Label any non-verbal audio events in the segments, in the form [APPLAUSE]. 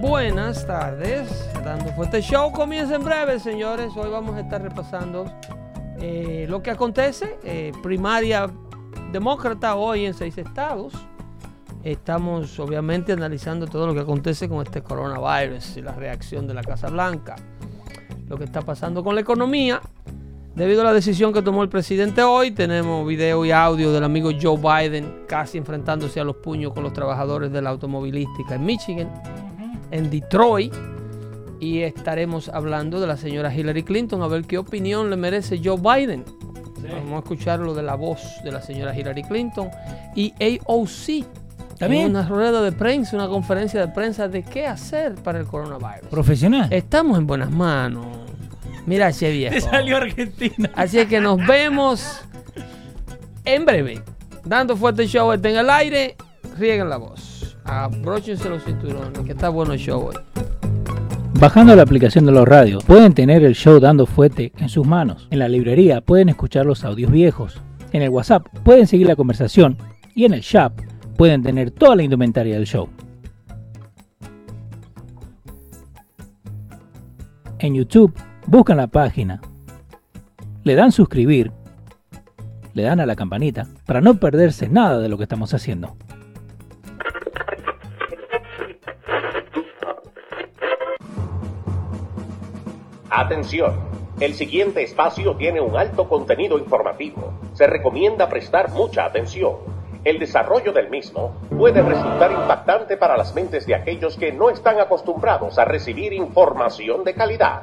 Buenas tardes, Dando Fuerte Show comienza en breve, señores. Hoy vamos a estar repasando eh, lo que acontece. eh, primaria demócrata hoy en seis estados. Estamos obviamente analizando todo lo que acontece con este coronavirus y la reacción de la Casa Blanca. Lo que está pasando con la economía. Debido a la decisión que tomó el presidente hoy, tenemos video y audio del amigo Joe Biden casi enfrentándose a los puños con los trabajadores de la automovilística en Michigan, en Detroit. Y estaremos hablando de la señora Hillary Clinton, a ver qué opinión le merece Joe Biden. Vamos a escuchar lo de la voz de la señora Hillary Clinton y AOC. ¿También? Una rueda de prensa, una conferencia de prensa de qué hacer para el coronavirus. Profesional. Estamos en buenas manos. Mira ese viejo. Te salió Argentina. Así es que nos vemos en breve. Dando fuerte show está en el aire. Rieguen la voz. Abróchense los cinturones, que está bueno el show hoy. Bajando la aplicación de los radios, pueden tener el show dando fuete en sus manos. En la librería pueden escuchar los audios viejos. En el WhatsApp pueden seguir la conversación. Y en el shop pueden tener toda la indumentaria del show. En YouTube buscan la página, le dan suscribir, le dan a la campanita para no perderse nada de lo que estamos haciendo. Atención, el siguiente espacio tiene un alto contenido informativo. Se recomienda prestar mucha atención. El desarrollo del mismo puede resultar impactante para las mentes de aquellos que no están acostumbrados a recibir información de calidad.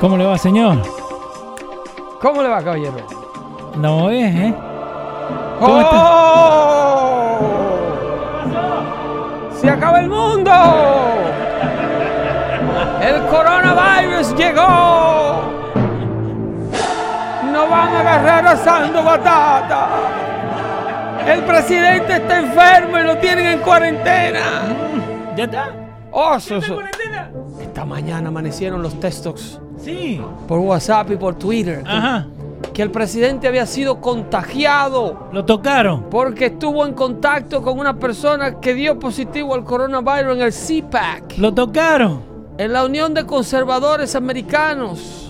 ¿Cómo le va, señor? ¿Cómo le va, caballero? No es, ¿eh? ¿Cómo está? ¡Oh! ¡Se acaba el mundo! ¡El coronavirus llegó! ¡No van a agarrar asando batata! El presidente está enfermo y lo tienen en cuarentena. ¿Ya está? Oh, cuarentena? Esta mañana amanecieron los textos Sí. por WhatsApp y por Twitter Ajá. que el presidente había sido contagiado Lo tocaron. porque estuvo en contacto con una persona que dio positivo al coronavirus en el CPAC, Lo tocaron. en la Unión de Conservadores Americanos.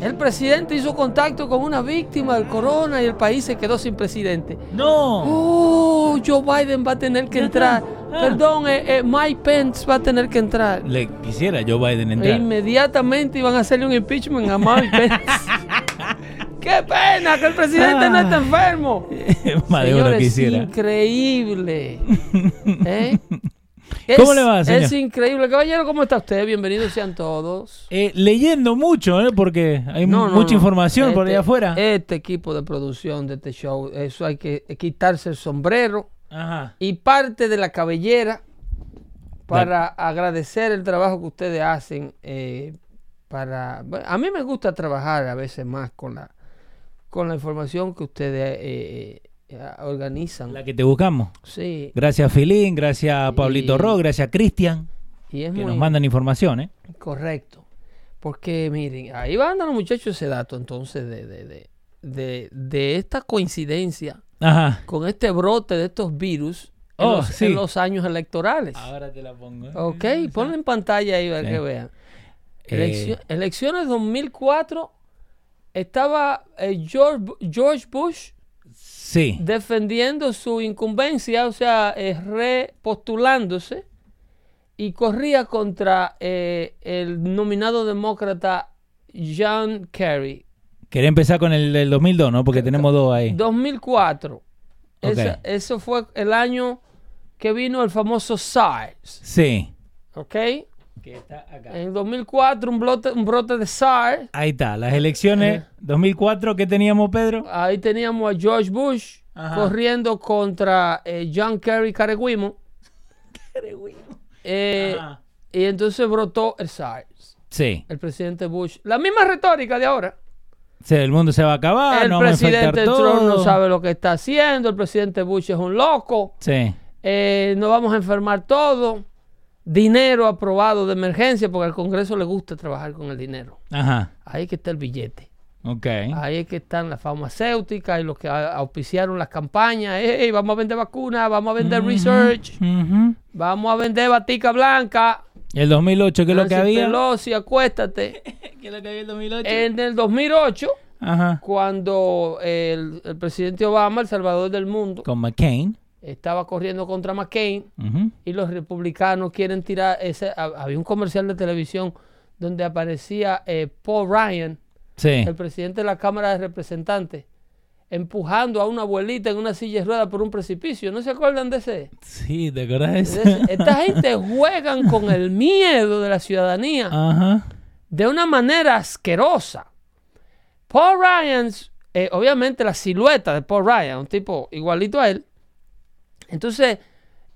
El presidente hizo contacto con una víctima del corona y el país se quedó sin presidente. No. Oh, Joe Biden va a tener que entrar. Ah. Perdón, eh, eh, Mike Pence va a tener que entrar. Le quisiera Joe Biden E entrar. inmediatamente iban a hacerle un impeachment a Mike Pence. [LAUGHS] ¡Qué pena que el presidente no está Ah. enfermo! [LAUGHS] Más de uno Señores, quisiera. increíble. [LAUGHS] ¿Eh? ¿Cómo Es- le va, señor? Es increíble. Caballero, ¿cómo está usted? Bienvenidos sean todos. Eh, leyendo mucho, ¿eh? Porque hay No, no, mucha no. información por Este- allá afuera. Este equipo de producción de este show, eso hay que quitarse el sombrero Ajá. y parte de la cabellera para agradecer el trabajo que ustedes hacen. eh, para bueno, A mí me gusta trabajar a veces más con la, con la información que ustedes eh, eh, organizan. La que te buscamos. Sí, Gracias a Filín, gracias a Pablito Y- Ro, gracias a Cristian, y es que muy nos mandan información, ¿eh? correcto. Porque miren, ahí van dando los muchachos ese dato entonces de, de, de, de, de esta coincidencia Ajá. con este brote de estos virus en, Oh, los, sí. en los años electorales. Ahora te la pongo. ¿eh? Ok, ponlo en pantalla ahí para Sí. que vean. Eh, Eleccio- elecciones 2004 estaba eh, George, George Bush Sí. defendiendo su incumbencia, o sea, eh, repostulándose y corría contra eh, el nominado demócrata John Kerry. Quería empezar con el del 2002, ¿no? Porque tenemos dos ahí. 2004. Ok. Esa- eso fue el año que vino el famoso SARS, Sí. ¿ok? Que está acá. En 2004 un brote, un brote de SARS. Ahí está, las elecciones 2004 que teníamos, Pedro. Ahí teníamos a George Bush Ajá. corriendo contra eh, John Kerry Careguimo. Eh, Ajá. y entonces brotó el SARS. Sí. El presidente Bush. La misma retórica de ahora. El mundo se va a acabar, el no presidente. Trump no sabe lo que está haciendo. El presidente Bush es un loco. Sí. eh, nos vamos a enfermar todo. Dinero aprobado de emergencia, porque al Congreso le gusta trabajar con el dinero. Ajá. Ahí es que está el billete. Ok. Ahí es que están las farmacéuticas y los que auspiciaron las campañas. Ey, vamos a vender vacunas, vamos a vender research, Ujú. vamos a vender batica blanca. El 2008, ¿qué es lo que Nancy había? Pelosi, acuéstate. [LAUGHS] ¿Qué es lo que había el 2008? En el 2008, Ajá. cuando el, el presidente Obama, el salvador del mundo, Con McCain. estaba corriendo contra McCain Ujú. y los republicanos quieren tirar ese. ha- Había un comercial de televisión donde aparecía eh, Paul Ryan, Sí. el presidente de la Cámara de Representantes, empujando a una abuelita en una silla de ruedas por un precipicio. ¿No se acuerdan de ese? Sí, ¿te acuerdas de ese? Esta gente [LAUGHS] juegan con el miedo de la ciudadanía Ajá. de una manera asquerosa. Paul Ryan, eh, obviamente la silueta de Paul Ryan, un tipo igualito a él. Entonces,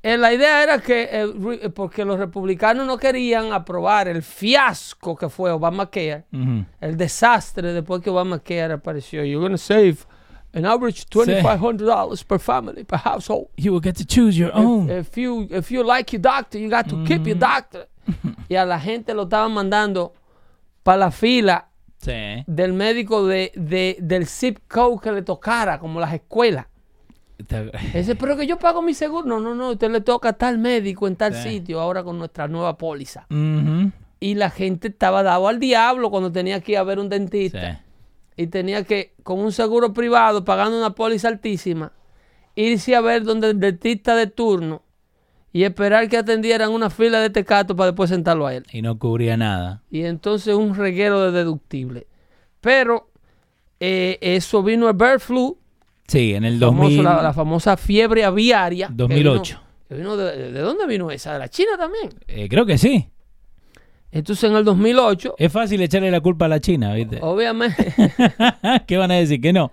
eh, la idea era que, eh, porque los republicanos no querían aprobar el fiasco que fue Obamacare, Ujú. el desastre después que Obamacare apareció. You're going to save an average $2,500 per family, per household. You will get to choose your own. If, if you, if you like your doctor, you got to keep your doctor. [LAUGHS] y a la gente lo estaban mandando para la fila sí. del médico de, de- del zip code que le tocara, como las escuelas. Ese, pero que yo pago mi seguro. No, no, no, usted le toca a tal médico en tal Sí. sitio ahora con nuestra nueva póliza. Y la gente estaba dado al diablo cuando tenía que ir a ver un Sí. dentista. Y tenía que, con un seguro privado, pagando una póliza altísima, irse a ver donde el dentista de turno y esperar que atendieran una fila de tecato para después sentarlo a él. Y no cubría nada. Y entonces un reguero de deductible. Pero eh, eso vino el bird flu, Sí, en el famoso, 2000. la, la famosa fiebre aviaria. que 2008. vino- que vino de, ¿De dónde vino esa? ¿De la China también? Eh, creo que sí. Entonces en el 2008, Es fácil echarle la culpa a la China, ¿viste? obviamente, [LAUGHS] ¿Qué van a decir? Que no.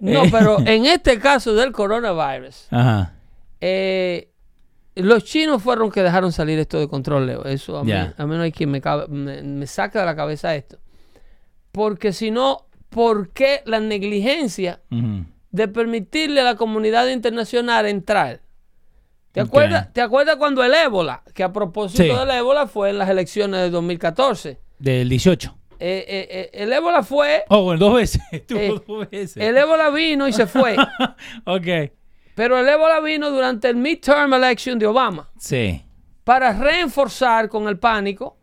no, Eh, pero en este caso del coronavirus, Ajá. eh, los chinos fueron que dejaron salir esto de control, Leo. Eso a mí, a mí no hay quien me, cabe- me, me saque de la cabeza esto. Porque si no, ¿por qué la negligencia de permitirle a la comunidad internacional entrar? ¿Te acuerdas, ¿Te acuerdas cuando el ébola, que a propósito Sí. del ébola fue en las elecciones de 2014? Del 18. Eh, eh, eh, el ébola fue, Oh, bueno, dos veces. [LAUGHS] Estuvo Eh, dos veces. el ébola vino y se fue. [LAUGHS] ok. pero el ébola vino durante el midterm election de Obama. Sí. para reforzar con el pánico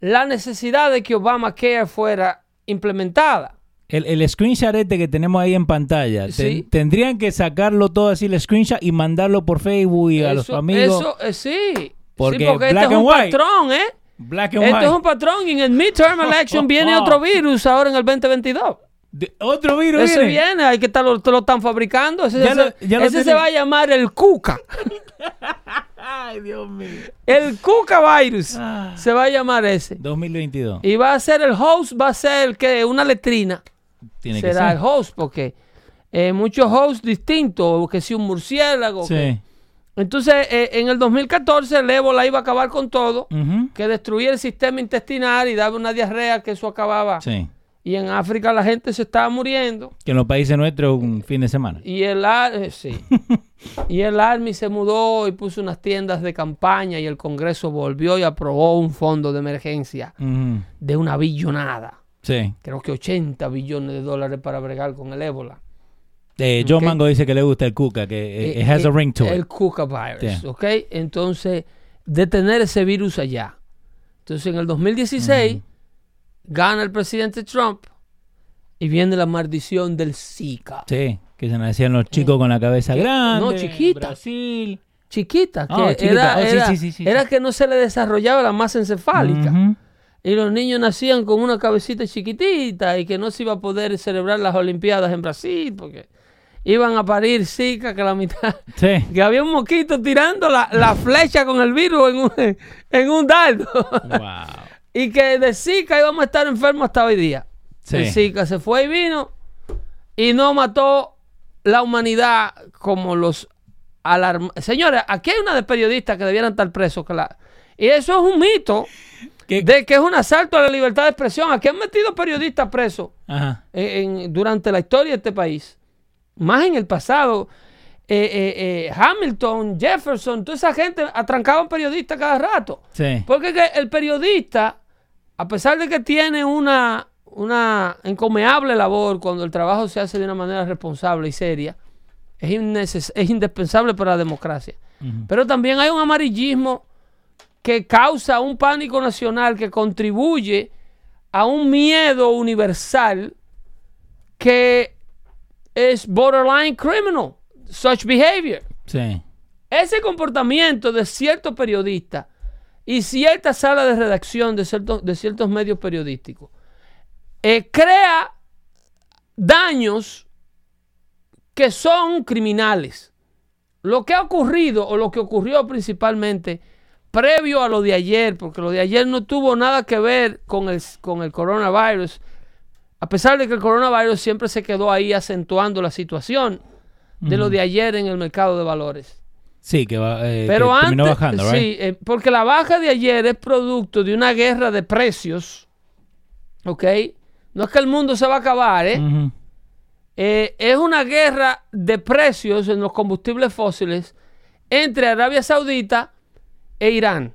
la necesidad de que Obamacare fuera implementada. El, el screenshot este que tenemos ahí en pantalla, ten- Sí. tendrían que sacarlo todo así, el screenshot, y mandarlo por Facebook y a los amigos. eso, eh, sí. Porque sí, porque este es un white. patrón, ¿eh? Black and Esto white. es un patrón y en el midterm election [LAUGHS] viene otro [LAUGHS] virus ahora en el 2022. De- otro virus Ese viene. viene, hay que estar, lo, lo están fabricando. Ese, lo- se va a llamar el Cuca. [LAUGHS] Ay, Dios mío. El Cuca virus. Ah. Se va a llamar ese. 2022. Y va a ser el host, va a ser que una letrina. Tiene que será ser. el host, porque eh, muchos hosts distintos, que si un murciélago. que-. Entonces, eh, en el 2014 el ébola iba a acabar con todo, que destruía el sistema intestinal y daba una diarrea que eso acababa. Sí. Y en África la gente se estaba muriendo. Que en los países nuestros un fin de semana. Y el, eh, sí. [LAUGHS] y el Army se mudó y puso unas tiendas de campaña y el Congreso volvió y aprobó un fondo de emergencia de una billonada. Sí. Creo que 80 billones de dólares para bregar con el ébola. Eh, John. Mango dice que le gusta el cuca, que eh, it has Eh, a ring to El it. Cuca virus, Sí. ¿ok? Entonces, detener ese virus allá. Entonces, en el 2016, gana el presidente Trump y viene la maldición del Zika. Sí, que se nacían los chicos con la cabeza grande. no, chiquita. Brasil. Chiquita, que chiquita. Era, Oh, sí, era- sí, sí, sí, era sí. que no se le desarrollaba la masa encefálica. Y los niños nacían con una cabecita chiquitita y que no se iba a poder celebrar las Olimpiadas en Brasil. porque iban a parir Zika, que la mitad, Sí. que había un mosquito tirando la, la flecha con el virus en un, en un dardo. Wow. y que de Zika íbamos a estar enfermos hasta hoy día. Sí. El Zika se fue y vino y no mató la humanidad como los alarm... Señores, aquí hay una de periodistas que debieran estar presos. Que la... Y eso es un mito ¿Qué? de que es un asalto a la libertad de expresión. Aquí han metido periodistas presos Ajá. en- en- durante la historia de este país. Más en el pasado. Eh, eh, eh, Hamilton, Jefferson, toda esa gente atrancaban periodistas cada rato. Sí. Porque que el periodista, a pesar de que tiene una, una encomiable labor cuando el trabajo se hace de una manera responsable y seria, es, es indispensable para la democracia. Pero también hay un amarillismo que causa un pánico nacional que contribuye a un miedo universal que es borderline criminal, such behavior. Sí. Ese comportamiento de ciertos periodistas y cierta sala de redacción de ciertos, de ciertos medios periodísticos eh, crea daños que son criminales. Lo que ha ocurrido o lo que ocurrió principalmente previo a lo de ayer, porque lo de ayer no tuvo nada que ver con el, con el coronavirus, a pesar de que el coronavirus siempre se quedó ahí acentuando la situación de lo de ayer en el mercado de valores. Sí, que, va, eh, Pero que antes, terminó bajando, sí, eh, porque la baja de ayer es producto de una guerra de precios, ¿ok? No es que el mundo se va a acabar, ¿eh? Eh, es una guerra de precios en los combustibles fósiles entre Arabia Saudita e Irán.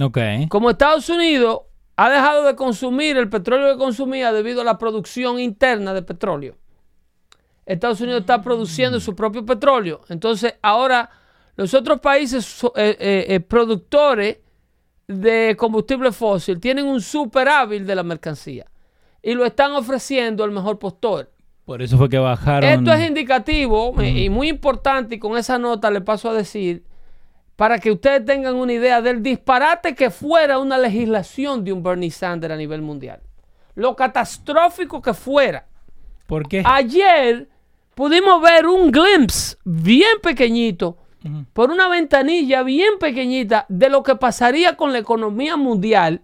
Ok. Como Estados Unidos ha dejado de consumir el petróleo que consumía debido a la producción interna de petróleo. Estados Unidos está produciendo su propio petróleo. Entonces, ahora los otros países eh, eh, eh, productores de combustible fósil tienen un superávit de la mercancía y lo están ofreciendo al mejor postor. Por eso fue que bajaron. Esto es indicativo y muy importante y con esa nota le paso a decir para que ustedes tengan una idea del disparate que fuera una legislación de un Bernie Sanders a nivel mundial. Lo catastrófico que fuera. ¿Por qué? Ayer pudimos ver un glimpse bien pequeñito por una ventanilla bien pequeñita de lo que pasaría con la economía mundial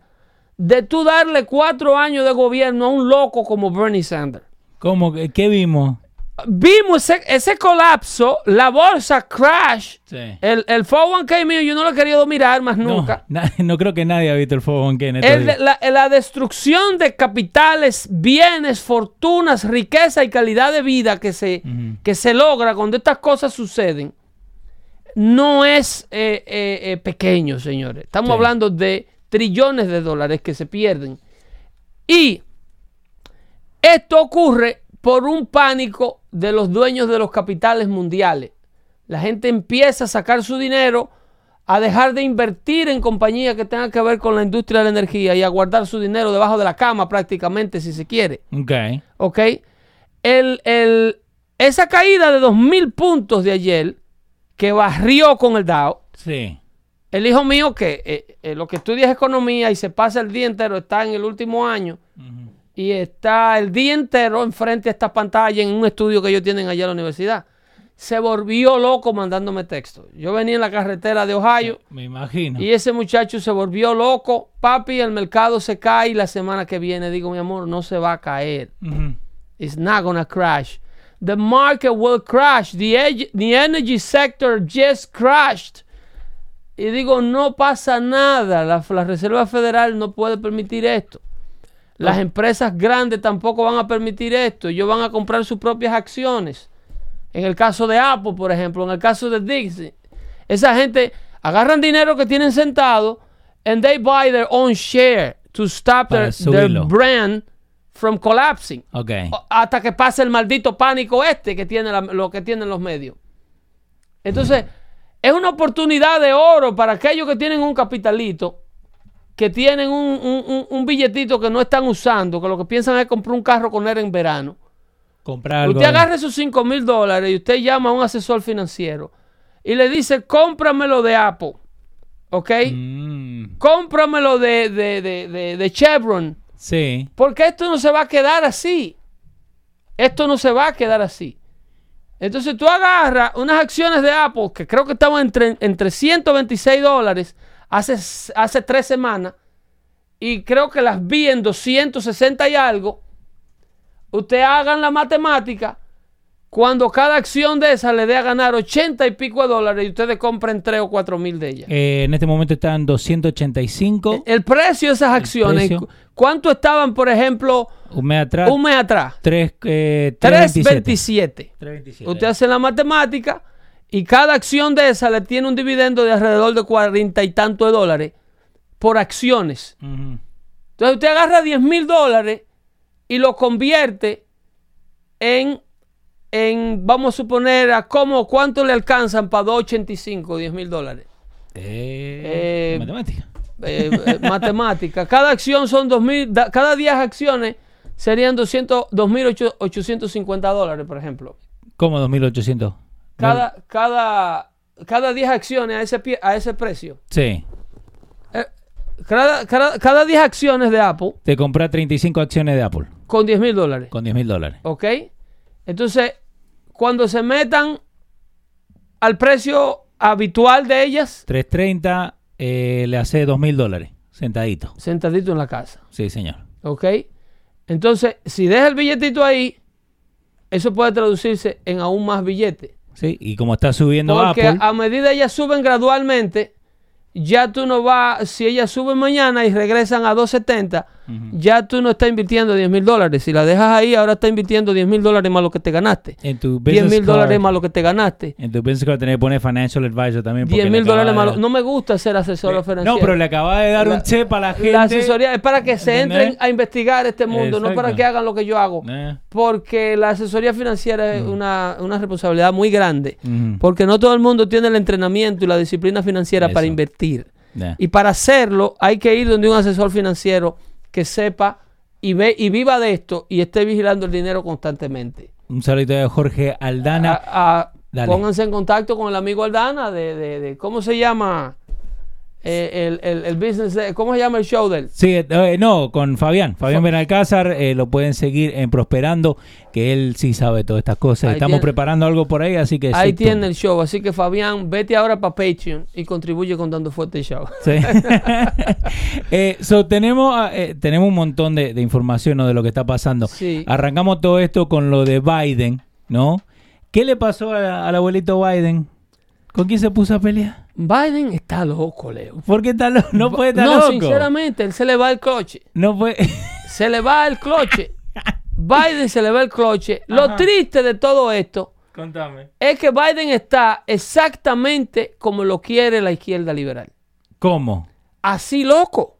de tú darle cuatro años de gobierno a un loco como Bernie Sanders. ¿Cómo? ¿Qué vimos? Vimos ese, ese colapso, la bolsa crash, Sí. el, el 401k mío yo no lo he querido mirar más No, nunca. [LAUGHS] na- no creo que nadie ha visto el fuego en estos El la, la destrucción de capitales, bienes, fortunas, riqueza y calidad de vida que se, que se logra cuando estas cosas suceden no es eh, eh, eh, pequeño, señores. Estamos Sí. hablando de trillones de dólares que se pierden. Y esto ocurre por un pánico de los dueños de los capitales mundiales. La gente empieza a sacar su dinero, a dejar de invertir en compañías que tengan que ver con la industria de la energía y a guardar su dinero debajo de la cama prácticamente, si se quiere. Ok. ¿Ok? El, el- esa caída de 2.000 puntos de ayer, que barrió con el Dow, Sí. el hijo mío que eh, eh, lo que estudia es economía y se pasa el día entero, está en el último año Ujú. Y está el día entero enfrente a esta pantalla en un estudio que ellos tienen allá en la universidad. Se volvió loco mandándome texto. Yo venía en la carretera de Ohio Me imagino. y ese muchacho se volvió loco. Papi, el mercado se cae la semana que viene. Digo, mi amor, no se va a caer. It's not gonna crash. The market will crash. The, eg- the energy sector just crashed. Y digo, no pasa nada. La, la Reserva Federal no puede permitir esto. Las empresas grandes tampoco van a permitir esto. Ellos van a comprar sus propias acciones. En el caso de Apple, por ejemplo, en el caso de Dixie, esa gente agarran dinero que tienen sentado and they buy their own share to stop their, brand from collapsing. Ok. O- hasta que pase el maldito pánico este que tiene la- lo que tienen los medios. Entonces, es una oportunidad de oro para aquellos que tienen un capitalito, que tienen un, un- billetito que no están usando, que lo que piensan es comprar un carro con él en verano. Comprar algo. Usted agarre sus 5 mil dólares y usted llama a un asesor financiero y le dice, cómpramelo de Apple, ¿ok? Mm, Cómpramelo de, de, de, de- de Chevron. sí. Porque esto no se va a quedar así. Esto no se va a quedar así. Entonces tú agarras unas acciones de Apple que creo que estaban entre, entre 126 dólares hace, hace tres semanas y creo que las vi en 260 y algo. Ustedes hagan la matemática. Cuando cada acción de esa le dé a ganar 80 y pico de dólares y ustedes compren 3 o 4 mil de ellas. Eh, en este momento están 285. El precio de esas acciones, precio. ¿cuánto estaban, por ejemplo, Un mes atrás. un mes atrás? 3, eh, 3.27. 3.27. Usted hace la matemática y cada acción de esa le tiene un dividendo de alrededor de 40 y tanto de dólares por acciones. Entonces usted agarra 10 mil dólares y lo convierte en, en, vamos a suponer, a cómo, cuánto le alcanzan para 2.85, 10 mil dólares. Eh, Eh, matemática. Eh, matemática. Cada acción son 2.000, da- cada 10 acciones serían 200, 2.850 dólares, por ejemplo. ¿Cómo 2800? Cada, cada, cada 10 acciones a ese, pie- a ese precio. Sí. Eh, cada, cada, cada 10 acciones de Apple Te compras 35 acciones de Apple con 10 mil dólares. con 10 mil dólares. ¿Ok? Entonces, cuando se metan al precio habitual de ellas, 330 eh, le hace 2 mil dólares. Sentadito. sentadito en la casa. Sí, señor. ¿Ok? Entonces, si deja el billetito ahí, eso puede traducirse en aún más billetes. Sí, y como está subiendo Porque Apple, a medida ellas suben gradualmente, ya tú no vas, si ellas suben mañana y regresan a 270, ya tú no estás invirtiendo 10 mil dólares. Si la dejas ahí, ahora estás invirtiendo 10 mil dólares más lo que te ganaste. en tu 10 business mil dólares más lo que te ganaste. en tu business card tenés que poner financial advisor también. porque 10 le mil dólares más lo- No me gusta ser asesor financiero. No, pero le acaba de dar La- un chip a la gente. La asesoría es para que se ¿Entendés? entren a investigar este mundo, no para que hagan lo que yo hago. Eh, Porque la asesoría financiera es una, una responsabilidad muy grande. Porque no todo el mundo tiene el entrenamiento y la disciplina financiera para invertir. Y para hacerlo hay que ir donde un asesor financiero que sepa y, ve, y viva de esto y esté vigilando el dinero constantemente. Un saludito de Jorge Aldana. A- a- Dale. pónganse en contacto con el amigo Aldana de, de- de- ¿cómo se llama? Eh, el, el- el business, de- ¿cómo se llama el show de él? Sí, eh, no, con Fabián. Fabián Benalcázar eh, lo pueden seguir en Prosperando, que él sí sabe todas estas cosas. Ahí Estamos tiene- preparando algo por ahí, así que Ahí sí, tiene tú. el show, así que Fabián, vete ahora para Patreon y contribuye con Dando Fuerte el Show. Sí. [LAUGHS] [LAUGHS] Eh, so, tenemos, ah, eh, tenemos un montón de, de información ¿no? de lo que está pasando. Sí. Arrancamos todo esto con lo de Biden, ¿no? ¿Qué le pasó a- al abuelito Biden? ¿Con quién se puso a pelear? Biden está loco, Leo. ¿Por qué está lo- no puede estar no, loco? sinceramente, él se le va el cloche. No puede. [LAUGHS] Se le va el cloche. Biden se le va el cloche. Lo triste de todo esto Contame. es que Biden está exactamente como lo quiere la izquierda liberal. ¿Cómo? Así loco,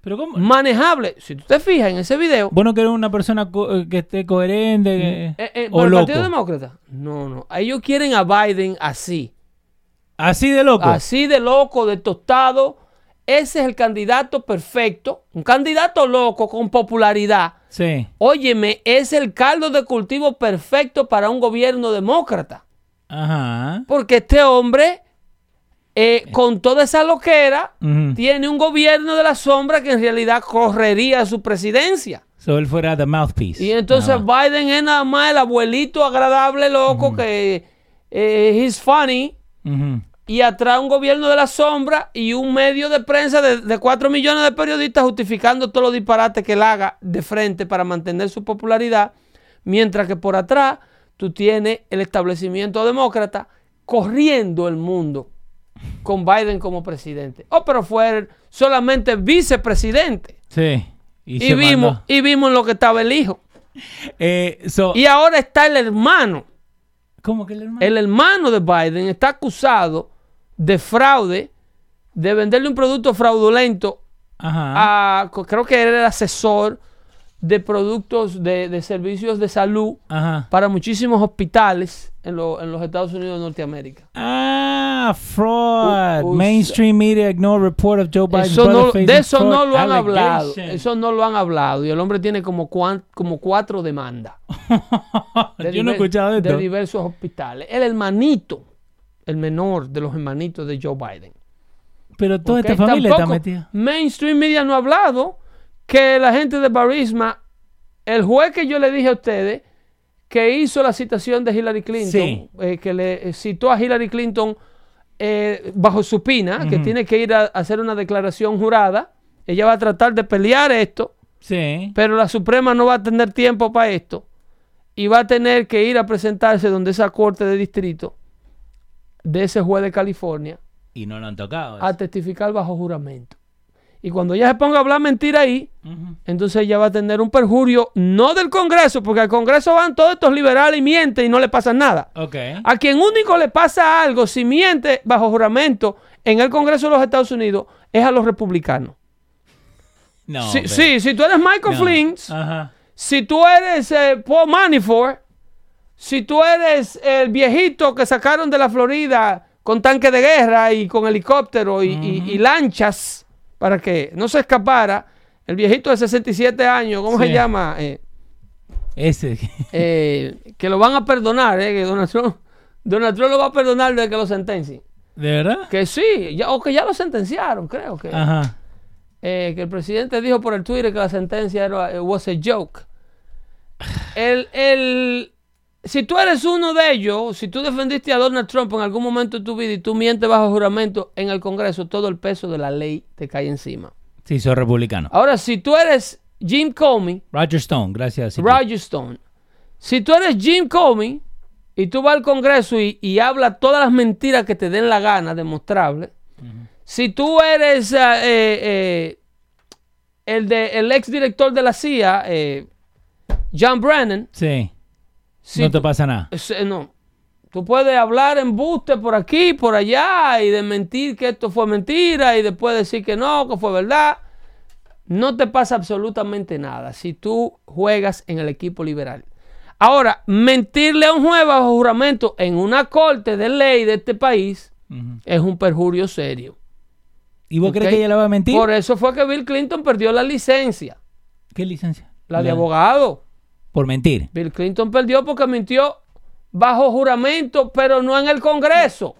¿Pero cómo? manejable. Si tú te fijas en ese video, Vos no querés una persona eh, que esté coherente que- eh, eh, o ¿por el loco. Partido Demócrata? No, no. Ellos quieren a Biden así. Así de loco. Así de loco, de tostado. Ese es el candidato perfecto. Un candidato loco con popularidad. Sí. Óyeme, es el caldo de cultivo perfecto para un gobierno demócrata. Ajá. Porque este hombre, eh, con toda esa loquera, tiene un gobierno de la sombra que en realidad correría su presidencia. So él fuera the mouthpiece. Y entonces. Biden es nada más el abuelito agradable, loco, que eh, he's funny. Y atrás un gobierno de la sombra y un medio de prensa de, de 4 millones de periodistas justificando todos los disparates que él haga de frente para mantener su popularidad. Mientras que por atrás tú tienes el establecimiento demócrata corriendo el mundo con Biden como presidente. Oh, pero fue solamente vicepresidente. Sí. Y, vimos, mandó. y vimos lo que estaba el hijo. [LAUGHS] Eh, so- Y ahora está el hermano. ¿Cómo que el hermano? El hermano de Biden está acusado de fraude, de venderle un producto fraudulento Ajá. a, creo que era el asesor de productos de, de servicios de salud Ajá. para muchísimos hospitales en, lo- en los Estados Unidos de Norteamérica. Ah, fraud. U- u- Mainstream media ignore report of Joe Biden's Eso brother no- facing de eso no lo han hablado. Eso no lo han hablado. Y el hombre tiene como, cuan- como cuatro demandas. [LAUGHS] de Yo no he escuchado de de esto. diversos hospitales. El hermanito, el menor de los hermanitos de Joe Biden. Pero toda esta familia está metida. Mainstream Media no ha hablado que la gente de Barisma, el juez que yo le dije a ustedes, que hizo la citación de Hillary Clinton, Sí. eh, que le eh, citó a Hillary Clinton eh, bajo supina, que tiene que ir a, a hacer una declaración jurada. Ella va a tratar de pelear esto, Sí. pero la Suprema no va a tener tiempo para esto y va a tener que ir a presentarse donde esa corte de distrito de ese juez de California Y no lo han tocado. a testificar bajo juramento. Y cuando ella se ponga a hablar mentira ahí, entonces ella va a tener un perjurio, no del Congreso, porque al Congreso van todos estos liberales y mienten y no le pasa nada. A quien único le pasa algo si miente bajo juramento en el Congreso de los Estados Unidos es a los republicanos. No. sí, pero- sí, si tú eres Michael no. Flynn, si tú eres eh, Paul Manafort, si tú eres el viejito que sacaron de la Florida con tanque de guerra y con helicóptero y, y- y lanchas para que no se escapara, el viejito de 67 años, ¿cómo se llama? Eh, Ese. eh, que lo van a perdonar, eh, que Donald Trump, Donald Trump lo va a perdonar de que lo sentencien. ¿De verdad? Que sí, ya, o que ya lo sentenciaron, creo que. Ajá. eh, que el presidente dijo por el Twitter que la sentencia era was a joke. El, el, si tú eres uno de ellos, si tú defendiste a Donald Trump en algún momento de tu vida y tú mientes bajo juramento en el Congreso, todo el peso de la ley te cae encima. Sí, soy republicano. Ahora, si tú eres Jim Comey, Roger Stone, gracias. Roger Stone, si tú eres Jim Comey y tú vas al Congreso y, y hablas todas las mentiras que te den la gana, demostrables, si tú eres eh, eh, el, de, el ex director de la CIA, eh, John Brennan, Sí. Si no te pasa nada. eh, no. Tú puedes hablar en buste por aquí, por allá, y de mentir que esto fue mentira, y después decir que no, que fue verdad. No te pasa absolutamente nada si tú juegas en el equipo liberal. Ahora, mentirle a un juez bajo juramento en una corte de ley de este país es un perjurio serio. ¿Y vos crees que ella le va a mentir? Por eso fue que Bill Clinton perdió la licencia, ¿Qué licencia? la de abogado. Por mentir. Bill Clinton perdió porque mintió bajo juramento, pero no en el Congreso.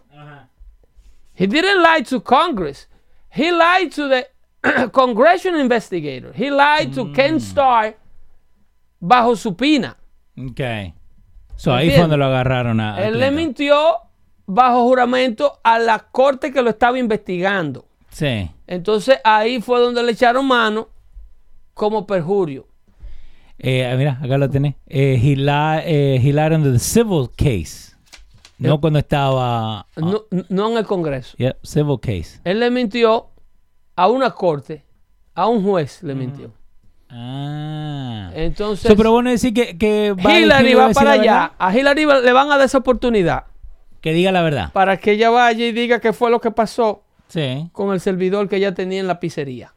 He didn't lie to Congress. He lied to the [CLEARS THROAT] congressional investigator. He lied to Ken Starr bajo supina. Ok. So, ahí fue donde lo agarraron a. a Él le mintió bajo juramento a la corte que lo estaba investigando. Sí. Entonces ahí fue donde le echaron mano como perjurio. Eh, mira, acá lo tenés. Eh, he, li- eh, he lied the civil case. No Eh, cuando estaba. No, no en el Congreso. Civil case. Él le mintió a una corte, a un juez le mintió. Ah. Entonces, So, pero bueno decir que, que va Hillary para allá. A Hillary le van a dar esa oportunidad Que diga la verdad. para que ella vaya y diga qué fue lo que pasó Sí. con el servidor que ella tenía en la pizzería.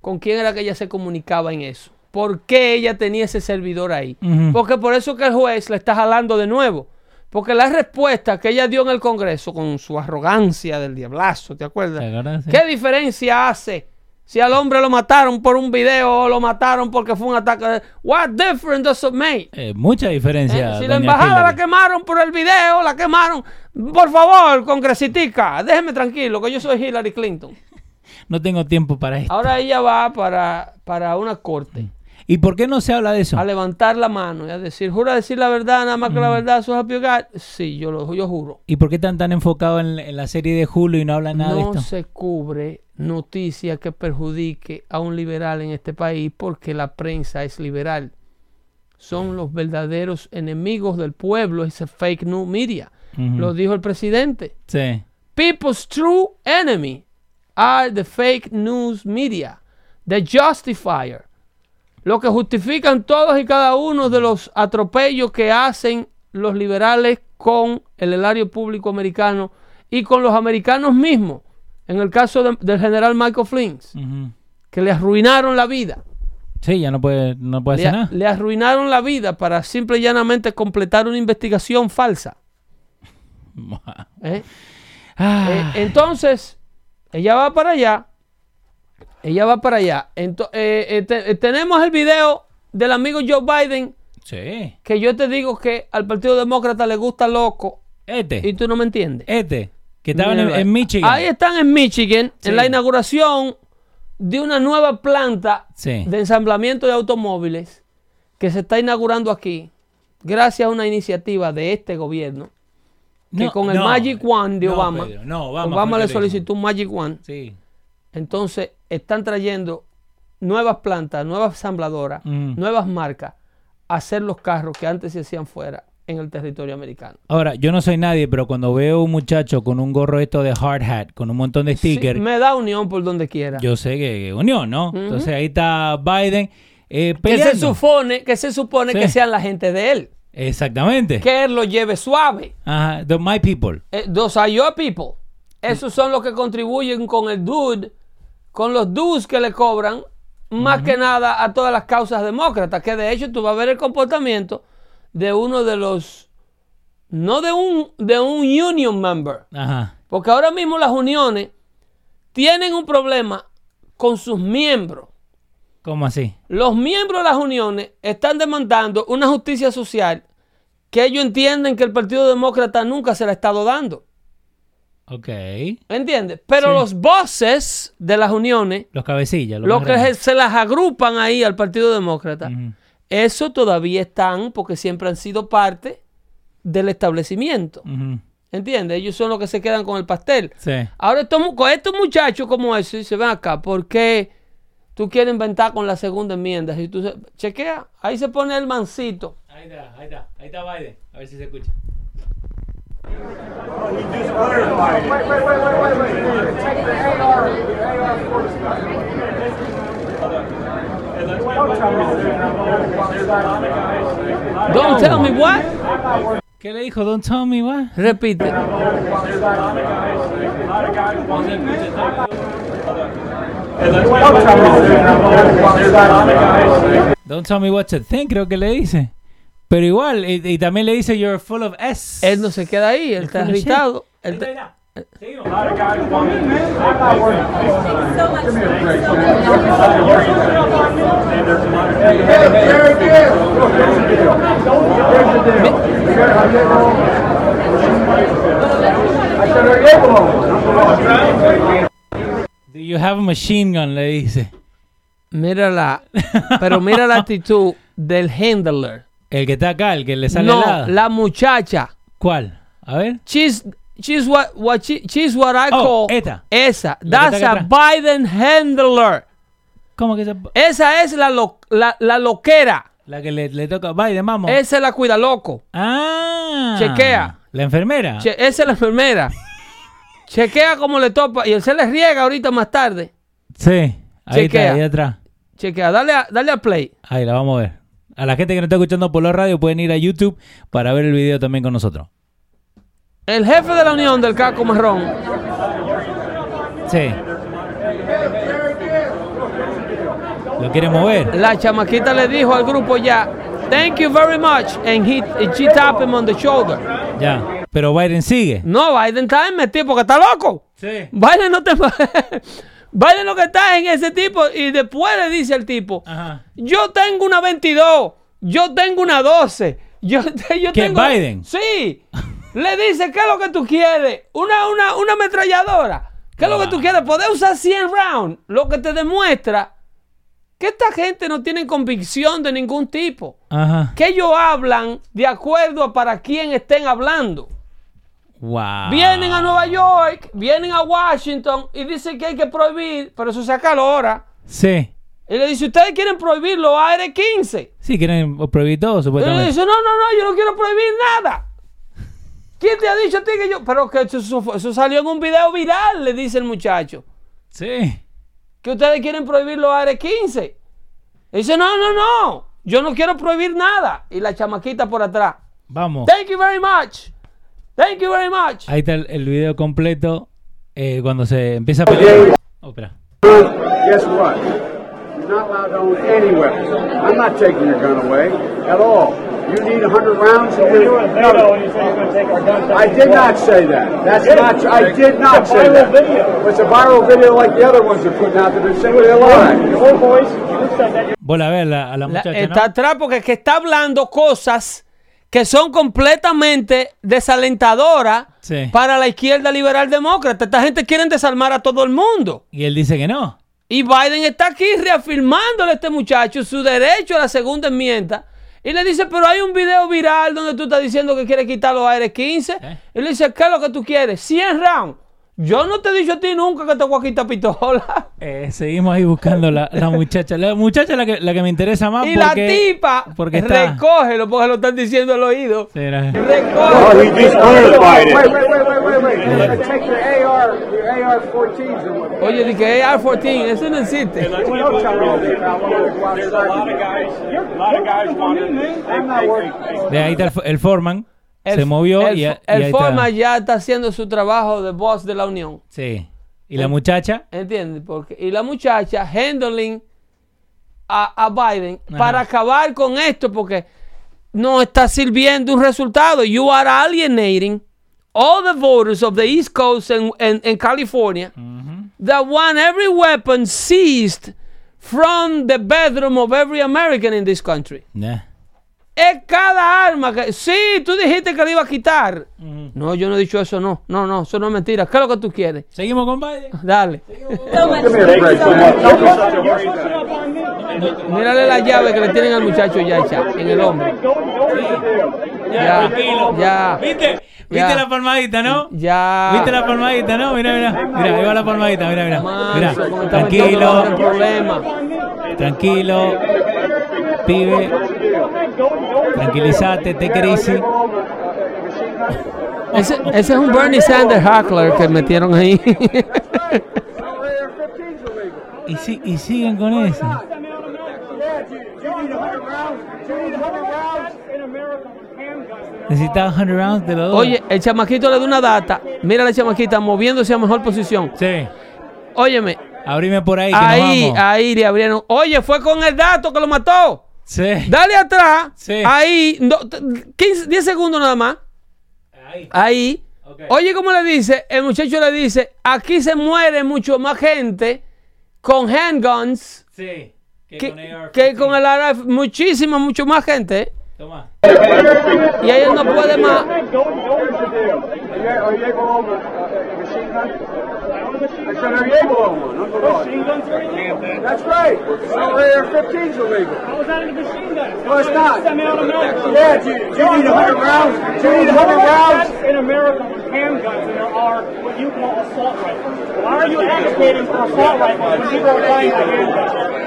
¿Con quién era que ella se comunicaba en eso? ¿Por qué ella tenía ese servidor ahí? Porque por eso que el juez le está jalando de nuevo. Porque la respuesta que ella dio en el Congreso con su arrogancia del diablazo, ¿te acuerdas? ¿Qué diferencia hace si al hombre lo mataron por un video o lo mataron porque fue un ataque? What difference does it make? Eh, mucha diferencia. Eh, si la embajada la quemaron por el video, la quemaron. Por favor, congresistica, déjeme tranquilo que yo soy Hillary Clinton. No tengo tiempo para esto. Ahora ella va para, para una corte ¿Y por qué no se habla de eso? a levantar la mano y a decir, ¿jura decir la verdad, nada más que la verdad, so help you God?" Sí, yo lo yo juro. ¿Y por qué están tan enfocados en, en la serie de Hulu y no hablan nada de No esto? se cubre noticia que perjudique a un liberal en este país porque la prensa es liberal. Son los verdaderos enemigos del pueblo, ese fake news media. Lo dijo el presidente. Sí. People's true enemy are the fake news media, the justifier, lo que justifican todos y cada uno de los atropellos que hacen los liberales con el erario público americano y con los americanos mismos. En el caso de- del general Michael Flynn, que le arruinaron la vida. Sí, ya no puede, no puede Le, hacer nada. le arruinaron la vida para simple y llanamente completar una investigación falsa. [LAUGHS] ¿eh? Ah, Eh, entonces, ella va para allá. Ella va para allá. Ento- eh, eh, eh, tenemos el video del amigo Joe Biden. sí. Que yo te digo que al Partido Demócrata le gusta loco. Este. Y tú no me entiendes. Este. Que estaban en, en Michigan. Ahí están en Michigan, Sí. en la inauguración de una nueva planta Sí. de ensamblamiento de automóviles que se está inaugurando aquí. gracias a una iniciativa de este gobierno, que No, con el no, Magic Wand de no, Obama, Pedro, no, Obama Obama le solicitó un Magic Wand, Sí. Entonces están trayendo nuevas plantas, nuevas ensambladoras, Mm. nuevas marcas, a hacer los carros que antes se hacían fuera en el territorio americano. Ahora, yo no soy nadie, pero cuando veo un muchacho con un gorro esto de hard hat, con un montón de Sí, stickers, me da unión por donde quiera. yo sé que, unión, ¿no? Entonces ahí está Biden eh, que se supone, que se supone Sí. que sean la gente de él, Exactamente. que él lo lleve suave. Ajá, the my people. Eh, those are your people. Esos son los que contribuyen con el dude, con los dues que le cobran, más que nada a todas las causas demócratas, que de hecho tú vas a ver el comportamiento de uno de los, no de un, de un union member, Ajá. porque ahora mismo las uniones tienen un problema con sus miembros. ¿Cómo así? Los miembros de las uniones están demandando una justicia social que ellos entienden que el Partido Demócrata nunca se la ha estado dando. Ok. ¿Entiendes? Pero Sí. los bosses de las uniones, Los cabecillas. los más que se, grandes. se las agrupan ahí al Partido Demócrata, eso todavía están porque siempre han sido parte del establecimiento. ¿Entiendes? Ellos son los que se quedan con el pastel. Sí. Ahora, estos, estos muchachos como ese, se ven acá, ¿por qué tú quieres inventar con la segunda enmienda? Si tú se- chequea, ahí se pone el mancito. Ahí está, ahí está. Ahí está Biden. A ver si se escucha. Don't tell me what. ¿Qué le dijo? Don't tell me what. Repite. Don't tell me what to think, creo que le dice. Pero igual, y, y también le dice you're full of S. Él no se queda ahí, él está irritado. Él está. Seguimos. Do you have a machine gun? Le dice. Mira la, pero mira la actitud del handler. El que está acá, el que le sale No, helada. la muchacha. ¿Cuál? A ver. She's, she's what, what, she- she's what I Oh, call. esta. Esa. La That's a Biden handler. ¿Cómo que se.? Esa es la, lo- la, la loquera. La que le, le toca. Biden, vamos. Esa es la cuida loco. Ah. Chequea. La enfermera. Che- esa es la enfermera. [LAUGHS] Chequea cómo le topa. Y él se le riega ahorita más tarde. sí. Ahí Chequea. está, ahí atrás. Chequea. Dale a, dale a play. Ahí la vamos a ver. A la gente que nos está escuchando por la radio pueden ir a YouTube para ver el video también con nosotros. El jefe de la unión del caco marrón. Sí. Lo quiere mover. La chamaquita le dijo al grupo ya, thank you very much. And he, she tapped him on the shoulder. Ya. Pero Biden sigue. No, Biden está metido porque está loco. Sí. Biden no te... [LAUGHS] Biden lo que está es en ese tipo y después le dice al tipo, Ajá. yo tengo una 22, yo tengo una 12, yo, [LAUGHS] yo ¿Qué, tengo... Biden? Sí. Le dice, ¿qué es lo que tú quieres? Una, una, una ametralladora. ¿Qué es lo que tú quieres? Poder usar 100 rounds. Lo que te demuestra que esta gente no tiene convicción de ningún tipo. Ajá. Que ellos hablan de acuerdo a para quién estén hablando. Wow. Vienen a Nueva York, vienen a Washington y dicen que hay que prohibir, pero eso se acalora. Sí. Y le dice, ustedes quieren prohibir los AR-15. Sí, quieren prohibir todo, Y él le supuestamente. dice, no, no, no, yo no quiero prohibir nada. ¿Quién te ha dicho a ti que yo? Pero que eso, eso- eso salió en un video viral, le dice el muchacho. Sí. Que ustedes quieren prohibir los AR-15. Y dice, no, no, no, yo no quiero prohibir nada. Y la chamaquita por atrás. Vamos. Thank you very much. Thank you very much. Ahí está el, el video completo eh, cuando se empieza a pelear. Oh, espera. Guess what? You're not allowed to own any weapons. I'm not taking your gun away at all. You need 100 rounds. And you veto and you say you're going to take our guns. I did not say that. That's not. true. I did not say that. It's a viral video like the other ones they're putting out there. They're saying they're lying. Your voice, you said that. Vuelve a ver la- a la La- muchacha, está ¿no? atrás porque es que está hablando cosas que son completamente desalentadoras Sí. para la izquierda liberal demócrata. Esta gente quiere desarmar a todo el mundo. Y él dice que no. Y Biden está aquí reafirmándole a este muchacho su derecho a la segunda enmienda. Y le dice, pero hay un video viral donde tú estás diciendo que quieres quitar los aires 15. ¿Eh? Y le dice, ¿qué es lo que tú quieres? 100 rounds. Yo no te he dicho a ti nunca que te voy a quitar pistola. [LAUGHS] Eh, seguimos ahí buscando la, la muchacha. La muchacha es la que, la que me interesa más y la tipa porque está- recógelo porque lo están diciendo al oído. Sí, era- Recógelo. He just clarified it. Wait, wait, wait, wait, wait, wait. You're gonna take your AR, your AR-14s and what? Oye, di que AR-14, eso no existe. De ahí está el, el foreman. Se movió el, y, y el está. forma ya está haciendo su trabajo de boss de la unión. Sí. Y la muchacha... ¿Entiendes? Porque, y la muchacha handling a, a Biden Ajá. para acabar con esto porque no está sirviendo un resultado. You are alienating all the voters of the East Coast and, and, and California that want every weapon seized from the bedroom of every American in this country. Nah. Es cada arma que. Sí, tú dijiste que le iba a quitar. No, yo no he dicho eso, no. No, no, eso no es mentira. ¿Qué es lo que tú quieres? Seguimos con Biden. [LAUGHS] Dale. Mírale la llave que le tienen al muchacho ya hecha en el hombro. Ya, ya, ¿Viste? Ya. ¿Viste la palmadita, no? ya. ¿Viste la palmadita, no? Mira, mira. Mira, ahí va la palmadita, mira, mira. Mira, tranquilo, problema. tranquilo. Pibe, tranquilízate, te easy. Ese, ese es un Bernie Sanders hackler que metieron ahí. AR-15s illegal. Y, si- y siguen con eso. Yeah, do you, do you need 100 rounds? Do you need 100 rounds? in America with handguns. Necesitaba 100 rounds de los dos. Oye, el chamaquito le da una data. Mira la chamaquita moviéndose a mejor posición. Sí. Óyeme, Abrime por ahí, que ahí, nos vamos. ahí le abrieron. Oye, fue con el dato que lo mató. Sí. Dale atrás. Sí. Ahí, no, t- 15, 10 segundos nada más. Ahí. Oye, ¿cómo le dice? El muchacho le dice, aquí se muere mucho más gente con handguns Sí. Que, que, con AR-15. que con el AR, muchísima, mucho más gente. ¿eh? Toma. Y ahí él no puede más. Are you, are you able to own a uh, machine able to own one? Guns are illegal. That's right. So AR-15s illegal. How is that a machine gun? No, it's not. Semi-automatic. Yeah, do you, do you need 100 rounds? Do you need 100 rounds? In America with handguns, and there are what you call assault rifles. Why are you advocating for assault rifles when people are for handguns?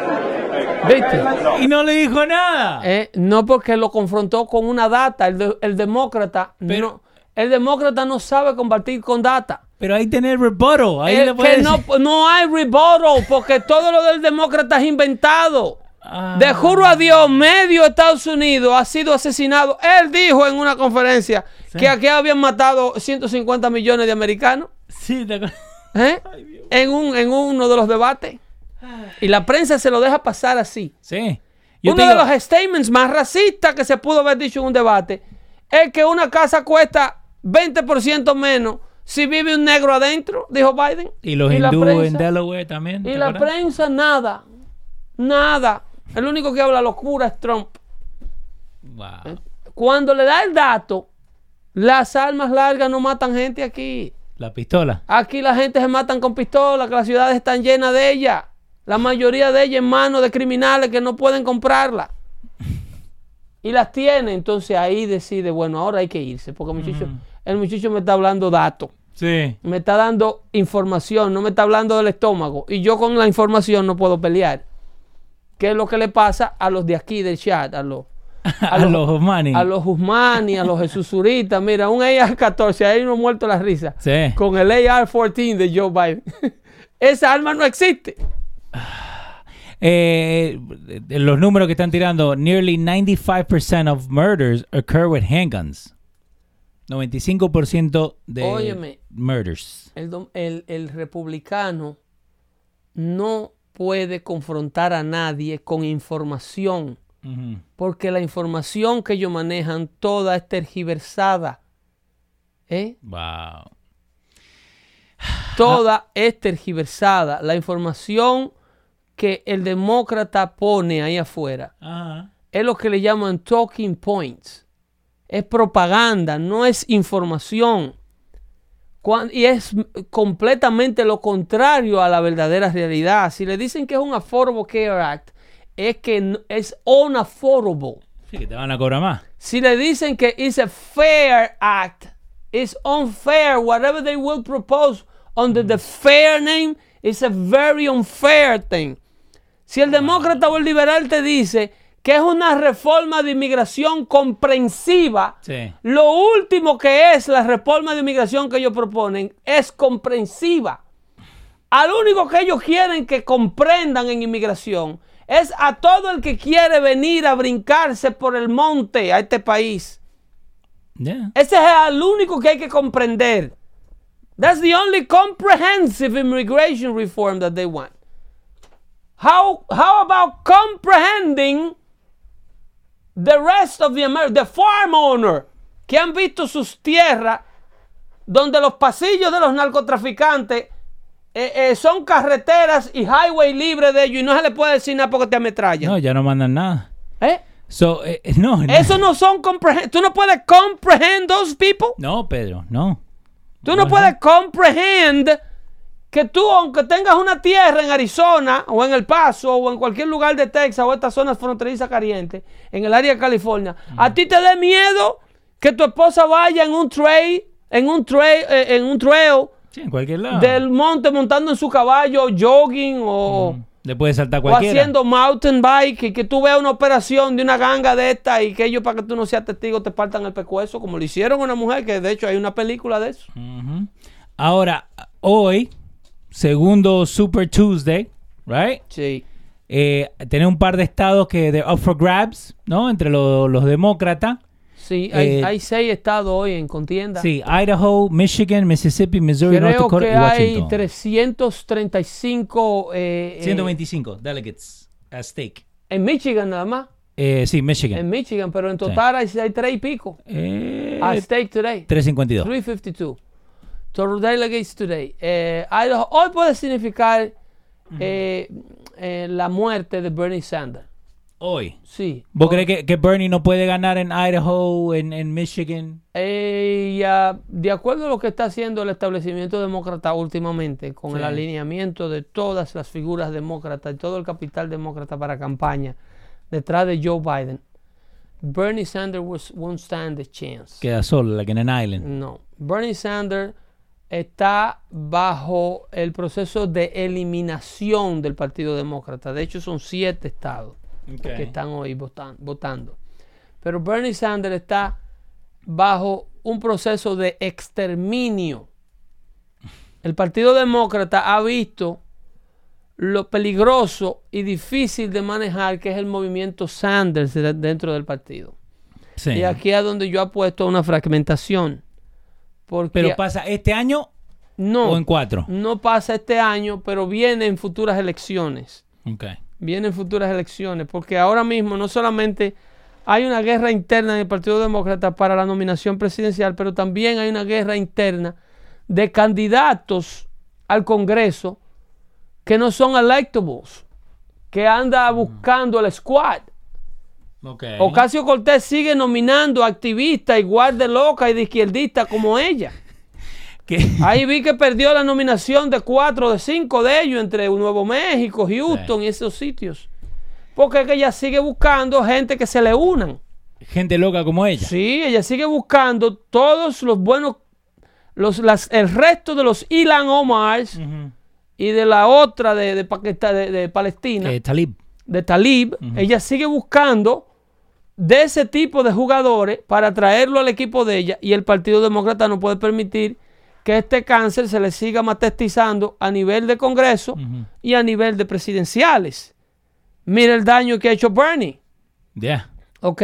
¿Viste? Y no le dijo nada. Eh, no porque lo confrontó con una data. El, de- el demócrata Pero- no, el demócrata no sabe compartir con data. Pero ahí tenés rebuttal. Ahí Eh, le que no, decir- no hay rebuttal porque todo lo del demócrata es inventado. Ah. De juro a Dios, medio Estados Unidos ha sido asesinado. Él dijo en una conferencia que aquí habían matado 150 millones de americanos Sí, te? ¿eh? [LAUGHS] en, un, en uno de los debates. Y la prensa se lo deja pasar así. Sí. Yo Uno de los statements más racistas que se pudo haber dicho en un debate es que una casa cuesta 20% menos si vive un negro adentro, dijo Biden. Y los hindúes en Delaware también. Y ¿te la acuerdas? prensa nada, nada. El único que habla locura es Trump. Wow. Cuando le da el dato, las armas largas no matan gente aquí. La pistola. Aquí la gente se matan con pistolas, que las ciudades están llenas de ellas. La mayoría de ellas en manos de criminales que no pueden comprarla. Y las tiene, entonces ahí decide, bueno, ahora hay que irse, porque el muchacho, el muchacho me está hablando datos, Sí. me está dando información, no me está hablando del estómago. Y yo con la información no puedo pelear. ¿Qué es lo que le pasa a los de aquí del chat? A los, [LAUGHS] A, los Osmani. a los Usmani, a los Jesusuritas. Mira, un AR-14, ahí no muerto la risa. Sí. Con el AR-14 de Joe Biden. [LAUGHS] Esa arma no existe. [SIGHS] Eh, los números que están tirando, nearly 95% of murders occur with handguns. 95% de Óyeme. murders. El, el- el republicano no puede confrontar a nadie con información, porque la información que ellos manejan toda es tergiversada. ¿Eh? Wow. Toda es tergiversada. La información que el demócrata pone ahí afuera es lo que le llaman talking points. Es propaganda, no es información. Y es completamente lo contrario a la verdadera realidad. Si le dicen que es un Affordable Care Act, es que es unaffordable. Sí, que te van a cobrar más. Si le dicen que it's a fair act, it's unfair, whatever they will propose under the fair name, it's a very unfair thing. Si el demócrata o el liberal te dice que es una reforma de inmigración comprensiva, Sí. lo último que es la reforma de inmigración que ellos proponen es comprensiva. Al único que ellos quieren que comprendan en inmigración es a todo el que quiere venir a brincarse por el monte a este país. Yeah. Ese es el único que hay que comprender. That's the only comprehensive immigration reform that they want. How, how about comprehending the rest of the Amer the farm owner que han visto sus tierras donde los pasillos de los narcotraficantes eh, eh, son carreteras y highway libre de ellos y no se le puede decir nada porque te ametrallan. No, ya no mandan nada. ¿Eh? So, eh, no, no. Eso no son comprehend. Tú no puedes comprehend those people. No, Pedro, no. Tú no Ajá. puedes comprehend que tú, aunque tengas una tierra en Arizona o en El Paso o en cualquier lugar de Texas o estas zonas fronterizas calientes, en el área de California, a ti te dé miedo que tu esposa vaya en un trail, en un trail, eh, en un trail Sí, en cualquier lado. del monte montando en su caballo, jogging o, Le puede saltar o cualquiera. haciendo mountain bike y que tú veas una operación de una ganga de esta y que ellos para que tú no seas testigo te partan el pescuezo como lo hicieron a una mujer que de hecho hay una película de eso. Ahora, hoy, segundo Super Tuesday, right? Sí. Eh, tener un par de estados que de up for grabs, ¿no? Entre lo- los demócratas. Sí, hay, Eh, hay seis estados hoy en contienda. Sí, Idaho, Michigan, Mississippi, Missouri, North Creo Dakota que y hay Washington. 335 eh, eh, 125 delegates at stake. en Michigan nada más. Eh, sí, Michigan. En Michigan, pero en total hay, hay tres y pico. Eh, At stake today. 352. 352. Total delegates today. Eh, Idaho- hoy puede significar eh, eh, la muerte de Bernie Sanders. Hoy. Sí. ¿Vos crees que, que Bernie no puede ganar en Idaho, en, en Michigan? Y, ah, de acuerdo a lo que está haciendo el establecimiento demócrata últimamente, con el Sí. alineamiento de todas las figuras demócratas y todo el capital demócrata para campaña detrás de Joe Biden, Bernie Sanders was- won't stand a chance. Queda solo, like in an island. No. Bernie Sanders está bajo el proceso de eliminación del Partido Demócrata. De hecho, son siete estados que están hoy votan- votando. Pero Bernie Sanders está bajo un proceso de exterminio. El Partido Demócrata ha visto lo peligroso y difícil de manejar que es el movimiento Sanders de- dentro del partido. Sí. Y aquí es donde yo apuesto a una fragmentación. Porque Pero pasa este año no, o en cuatro. no pasa este año, pero viene en futuras elecciones. Ok. Vienen futuras elecciones, porque ahora mismo no solamente hay una guerra interna en el Partido Demócrata para la nominación presidencial, pero también hay una guerra interna de candidatos al Congreso que no son electables, que anda buscando el squad. Ok. Ocasio Cortés sigue nominando activistas igual de loca y de izquierdista como ella. [LAUGHS] ¿Qué? Ahí vi que perdió la nominación de cuatro, de cinco de ellos entre Nuevo México, Houston y esos sitios. Porque es que ella sigue buscando gente que se le unan. Gente loca como ella. Sí, ella sigue buscando todos los buenos, los, las, el resto de los Ilan Omars y de la otra de, de- de Palestina, Eh, Talib. de Talib. Ella sigue buscando de ese tipo de jugadores para traerlo al equipo de ella y el Partido Demócrata no puede permitir que este cáncer se le siga matestizando a nivel de Congreso y a nivel de presidenciales. Mira el daño que ha hecho Bernie. Ya. ¿Ok?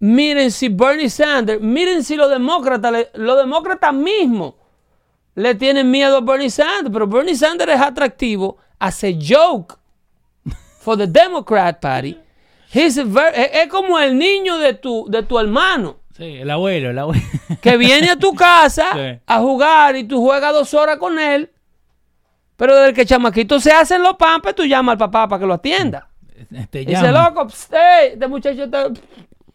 Miren si Bernie Sanders, miren si los demócratas, los demócratas mismos le tienen miedo a Bernie Sanders, pero Bernie Sanders es atractivo a joke for the Democrat Party. He's es, como el niño de tu, de tu hermano Sí, el abuelo, el abuelo. que viene a tu [LAUGHS] casa Sí. a jugar y tú juegas dos horas con él, pero desde que chamaquito se hacen los pampes, tú llamas al papá para que lo atienda. Te Y dice, loco, hey, este muchacho está...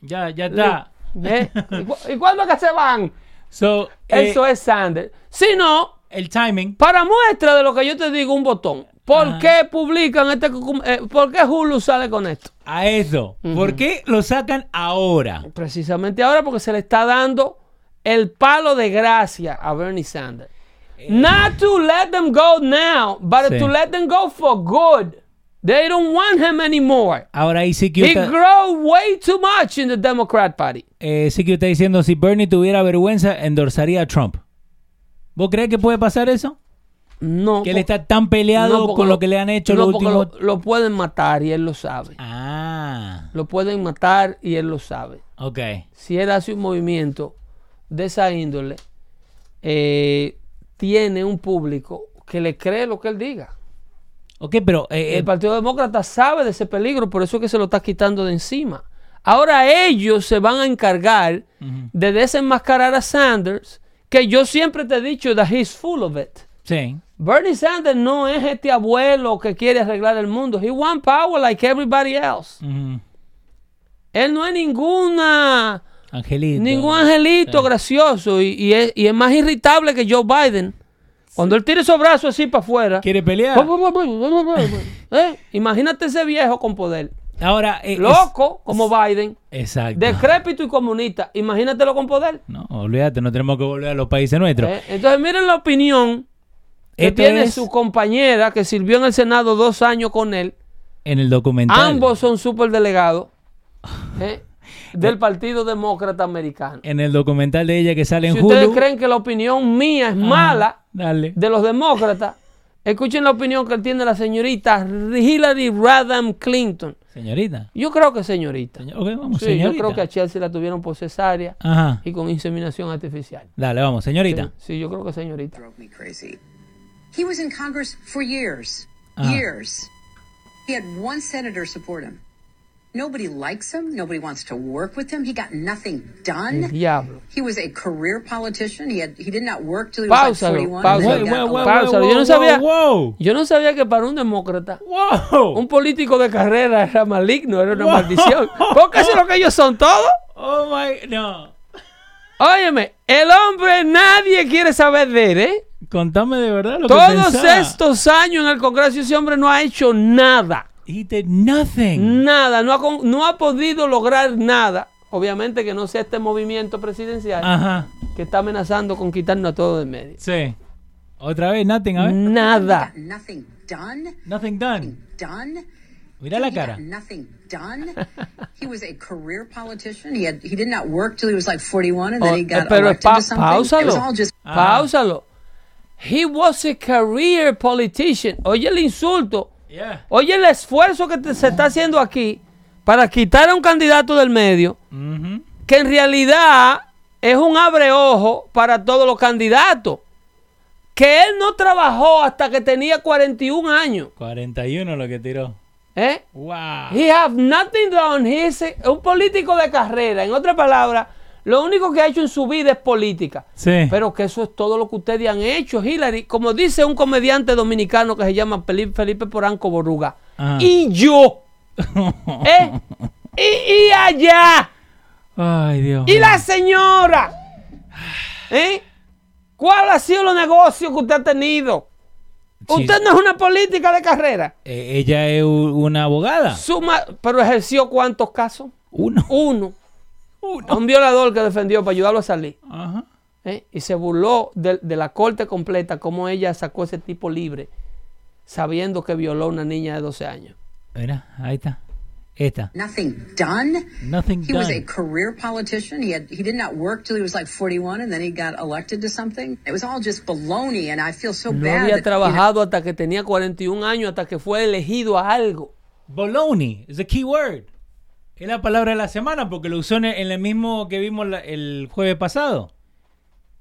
Ya, ya está. ¿Eh? ¿Y, cu- y cuándo es que se van? So, eh, Eso es Sanders. Si no, el timing. para muestra de lo que yo te digo, un botón. ¿Por qué publican este... eh, ¿Por qué Hulu sale con esto? A eso. ¿Por qué lo sacan ahora? Precisamente ahora porque se le está dando el palo de gracia a Bernie Sanders. Not to let them go now, but Sí. to let them go for good. They don't want him anymore. Ahora ahí sí que He usted, grew way too much in the Democrat Party. eh, sí que usted diciendo si Bernie tuviera vergüenza endorsaría a Trump. ¿Vos crees que puede pasar eso? No. Que él está tan peleado no, con lo que le han hecho no, los últimos... Lo, lo pueden matar y él lo sabe. Ah, Lo pueden matar y él lo sabe. ok. Si él hace un movimiento de esa índole, eh, tiene un público que le cree lo que él diga. Ok, pero... eh, eh, El Partido Demócrata sabe de ese peligro, por eso es que se lo está quitando de encima. Ahora ellos se van a encargar de desenmascarar a Sanders, que yo siempre te he dicho that he's full of it. Sí. Bernie Sanders no es este abuelo que quiere arreglar el mundo. He wants power like everybody else. Ujú. Él no es ninguna Angelito. ningún angelito gracioso y, y es, y es más irritable que Joe Biden. Cuando él tira esos brazos así para afuera. ¿Quiere pelear? ¿eh? Imagínate ese viejo con poder. Ahora... eh, es- Loco como Biden. Exacto. Decrépito y comunista. Imagínatelo con poder. No, olvídate, no tenemos que volver a los países nuestros. ¿eh? Entonces miren la opinión que Esto tiene es su compañera que sirvió en el Senado dos años con él. en el documental. Ambos son superdelegados [LAUGHS] ¿eh? del Partido Demócrata Americano. En el documental de ella que sale en Si Hulu. ustedes creen que la opinión mía es mala Dale. de los demócratas, [LAUGHS] escuchen la opinión que tiene la señorita Hillary Rodham Clinton. Señorita. Yo creo que señorita. Señor- ok, vamos, Sí, señorita. yo creo que a Chelsea la tuvieron por cesárea Ajá. y con inseminación artificial. Dale, vamos, señorita. Sí, sí, yo creo que señorita. He was in Congress for years. Ah. Years. He had one senator support him. Nobody likes him. Nobody wants to work with him. He got nothing done. diablo. He was a career politician. He had he did not work till he was like 41. páusalo. and then he Wow, yo no sabía-. Yo no sabía que para un demócrata, un político de carrera era maligno, era una maldición. Porque eso es lo que ellos son todos. Oh my. No. Óyeme, el hombre nadie quiere saber de él, ¿eh? Contame de verdad lo que Todos pensaba. estos años en el Congreso ese hombre no ha hecho nada. He did nothing. Nada, no ha, no ha podido lograr nada. Obviamente que no sea este movimiento presidencial Ajá. que está amenazando con quitarnos a todos de medio. Sí. Otra vez, nothing, a ver. Nada. Nothing done. Nothing done. Done. Mira la cara. nothing done. he was a career politician. He had he did not work till he was like 41, and then Oh, he got eh, pero elected pa- to something. It was páusalo. all just Ah. Páusalo. He was a career politician. Oye el insulto. Yeah. Oye el esfuerzo que te- se está haciendo aquí para quitar a un candidato del medio, Ujú. que en realidad es un abreojo para todos los candidatos. Que él no trabajó hasta que tenía 41 años. 41 lo que tiró. ¿eh? Wow. He have nothing done. He is a- un político de carrera. En otras palabras, lo único que ha hecho en su vida es política. Sí. Pero que eso es todo lo que ustedes han hecho, Hillary. Como dice un comediante dominicano que se llama Felipe, Poranco Boruga. Y yo. [LAUGHS] ¿eh? Y, y allá. Ay, Dios. Y la señora. ¿eh? ¿Cuál ha sido los negocios que usted ha tenido? Sí. Usted no es una política de carrera. Eh, ella es una abogada. Suma, pero ejerció cuántos casos? Uno. Uno. A un violador que defendió para ayudarlo a salir. Ajá. ¿eh? Y se burló de, de la corte completa, como ella sacó ese tipo libre, sabiendo que violó a una niña de 12 años. Mira, ahí está. Esta. nothing done. Nothing He was a done. career politician. He had he did not work till he was like 41, and then he got elected to something. It was all just baloney, and I feel so No bad. había that, you know, trabajado hasta que tenía 41 años, hasta que fue elegido a algo. Baloney is the key word. Es la palabra de la semana porque lo usó en el, en el mismo que vimos la- el jueves pasado.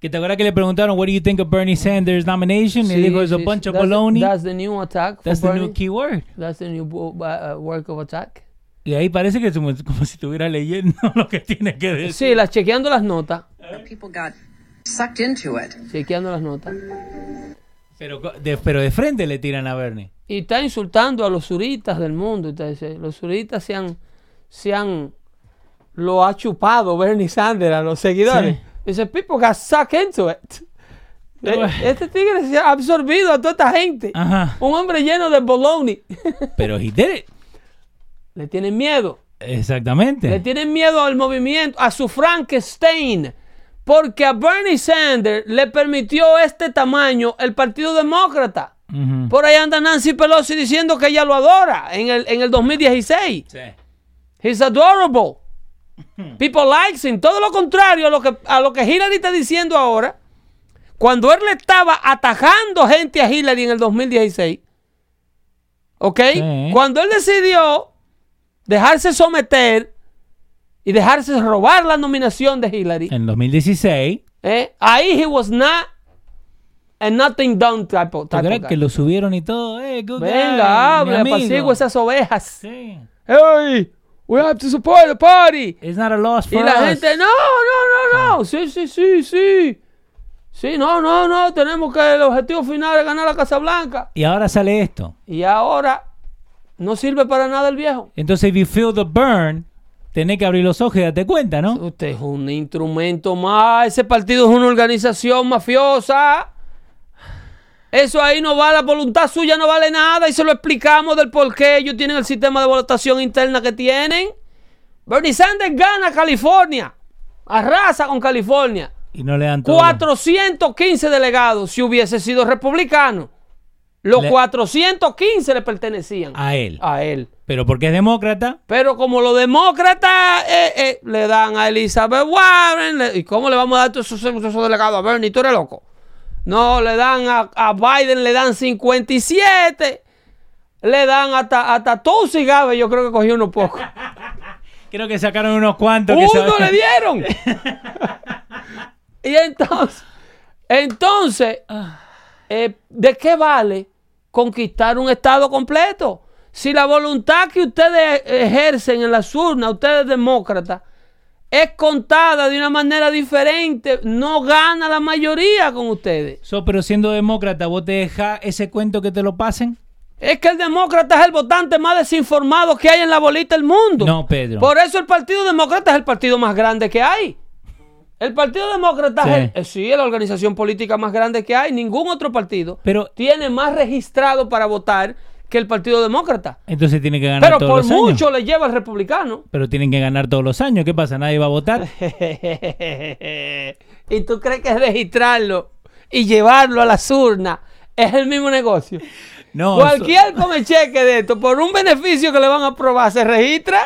Que te acuerdas que le preguntaron, What do you think of Bernie Sanders' nomination? y Sí, dijo, it's a sí, bunch sí. of That's- baloney. That's the new attack. for That's the new Bernie. key word. That's the new uh, work of attack. Y ahí parece que es como, como si estuviera leyendo [LAUGHS] lo que tiene que decir. Sí, las chequeando las notas. people got sucked into it. Chequeando las notas. Pero, de, pero de frente le tiran a Bernie. Y está insultando a los suritas del mundo. y dice, los suritas se han, se han, lo ha chupado Bernie Sanders a los seguidores. Sí. Dice, people got sucked into it. Eh, Este tigre se ha absorbido a toda esta gente. Ajá. Un hombre lleno de bologna. [LAUGHS] Pero he did it. Le tienen miedo. Le Exactamente. tienen miedo al movimiento, a su Frankenstein. Porque a Bernie Sanders le permitió este tamaño el Partido Demócrata. Por ahí anda Nancy Pelosi diciendo que ella lo adora en el, en el 2016. Sí. He's adorable. People likes him. Todo lo contrario a lo que, a lo que Hillary está diciendo ahora. Cuando él le estaba atajando gente a Hillary en el 2016. ¿Ok? Sí. Cuando él decidió dejarse someter y dejarse robar la nominación de Hillary. En 2016. ¿eh? Ahí he was not a nothing done type of, ¿Tú type que lo subieron y todo? Eh, Venga, hable, amigo. apacigua esas ovejas. Sí. Hey, we have to support the party. It's not a loss Y for la us. gente, no, no, no, no. Sí, sí, sí, sí. Sí, no, no, no. Tenemos que el objetivo final es ganar la Casa Blanca. Y ahora sale esto. Y ahora no sirve para nada el viejo. Entonces, if you feel the burn, tenés que abrir los ojos y darte cuenta, ¿no? Usted es un instrumento más. Ese partido es una organización mafiosa. Eso ahí no vale, la voluntad suya no vale nada. Y se lo explicamos del por qué ellos tienen el sistema de votación interna que tienen. Bernie Sanders gana California. Arrasa con California. Y no le dan todo. 415 delegados si hubiese sido republicano. Los Le- 415 le pertenecían A él. a él. Pero porque es demócrata, Pero como los demócratas eh, eh, le dan a Elizabeth Warren, le- ¿y cómo le vamos a dar todos esos, esos delegados a Bernie? ¿Tú eres loco? No, le dan a, a Biden, le dan 57. Le dan hasta, hasta Gabbard, yo creo que cogió unos pocos. [LAUGHS] creo que sacaron unos cuantos. ¡Uno le dieron! [LAUGHS] y entonces, entonces, eh, ¿de qué vale conquistar un estado completo? Si la voluntad que ustedes ejercen en las urnas, ustedes demócratas, es contada de una manera diferente, no gana la mayoría con ustedes. So, pero siendo demócrata, ¿vos te dejás ese cuento que te lo pasen? Es que el demócrata es el votante más desinformado que hay en la bolita del mundo. No, Pedro. Por eso el Partido Demócrata es el partido más grande que hay. El Partido Demócrata Sí. es, el- eh, sí, es la organización política más grande que hay. Ningún otro partido Pero- tiene más registrado para votar que el Partido Demócrata. Entonces tienen que ganar Pero todos por los años. mucho le lleva el republicano. Pero tienen que ganar todos los años. ¿Qué pasa? ¿Nadie va a votar? [LAUGHS] y tú crees que registrarlo y llevarlo a las urnas es el mismo negocio. [LAUGHS] No. Cualquier come cheque de esto, por un beneficio que le van a aprobar, se registra.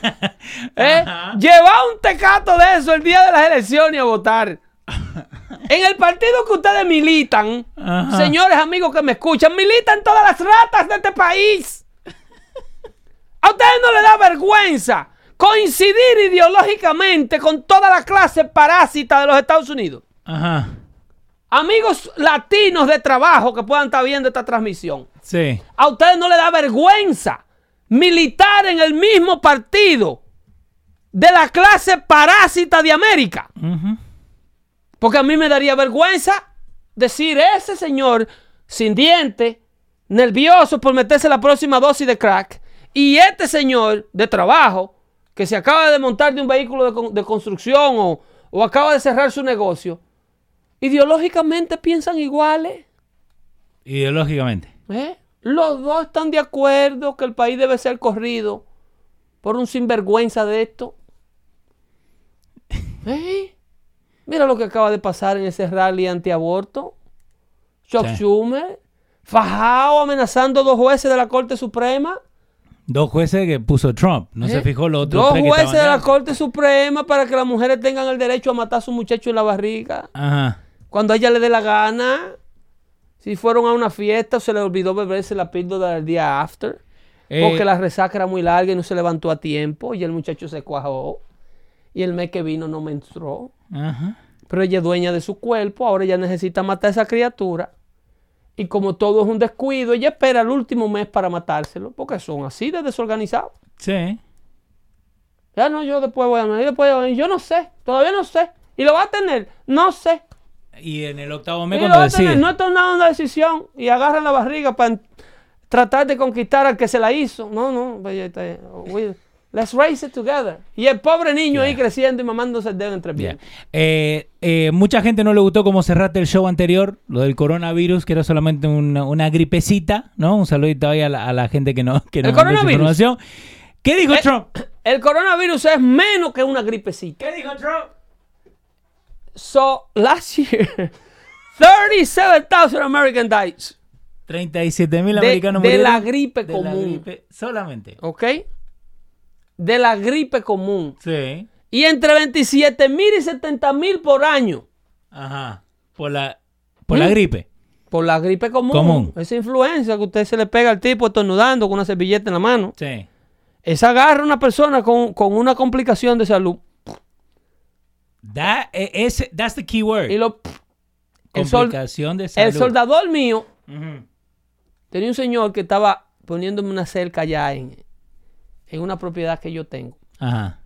[LAUGHS] ¿Eh? Lleva un tecato de eso el día de las elecciones a votar. [LAUGHS] En el partido que ustedes militan, Ajá. señores amigos que me escuchan, militan todas las ratas de este país. A ustedes no les da vergüenza coincidir ideológicamente con toda la clase parásita de los Estados Unidos. Ajá. Amigos latinos de trabajo que puedan estar viendo esta transmisión. Sí. A ustedes no les da vergüenza militar en el mismo partido de la clase parásita de América. Ujú. Porque a mí me daría vergüenza decir ese señor sin diente, nervioso por meterse la próxima dosis de crack, y este señor de trabajo que se acaba de montar de un vehículo de, con- de construcción o, o acaba de cerrar su negocio, ideológicamente piensan iguales. Ideológicamente. ¿eh? Los dos están de acuerdo que el país debe ser corrido por un sinvergüenza de esto. [LAUGHS] ¿Eh? Mira lo que acaba de pasar en ese rally antiaborto. Chuck Sí. Schumer, fajado amenazando a dos jueces de la Corte Suprema. Dos jueces que puso Trump. No se ¿eh? fijó los otros Dos tres jueces de la allá. Corte Suprema para que las mujeres tengan el derecho a matar a su muchacho en la barriga. Ajá. Cuando a ella le dé la gana. Si fueron a una fiesta o se le olvidó beberse la píldora del día after. Eh, Porque la resaca era muy larga y no se levantó a tiempo. Y el muchacho se cuajó. Y el mes que vino no menstruó. Ajá. Pero ella es dueña de su cuerpo. Ahora ella necesita matar a esa criatura. Y como todo es un descuido, ella espera el último mes para matárselo. Porque son así de desorganizados. Sí. Ya no, yo después voy a yo después voy a- Yo no sé. Todavía no sé. ¿Y lo va a tener? No sé. Y en el octavo Y mes lo cuando va a tener. decide. No he tomado una decisión. Y agarran la barriga para tratar de conquistar al que se la hizo. No, no. Let's raise it together. Y el pobre niño ahí creciendo y mamándose el dedo entre bien. Eh, eh, mucha gente no le gustó cómo cerraste el show anterior, lo del coronavirus, que era solamente una, una gripecita, ¿no? Un saludito ahí a la, a la gente que no que ¿El nos coronavirus? información. ¿Qué dijo Eh, Trump? El coronavirus es menos que una gripecita. ¿Qué dijo Trump? So, last year, [LAUGHS] 37,000 American died. 37 mil De- americanos de murieron la gripe de la común. gripe solamente. ¿Ok? De la gripe común. Sí. Y entre 27 mil y 70 mil por año. Ajá. Por la, por la ¿Mm? gripe. Por la gripe común. Común. Esa influencia que usted se le pega al tipo estornudando con una servilleta en la mano. Sí. Esa agarra a una persona con, con una complicación de salud. That, eh, ese- that's the key word. Y lo. El, sol- Complicación de salud. el soldador mío tenía un señor que estaba poniéndome una cerca allá en, en una propiedad que yo tengo, Ajá.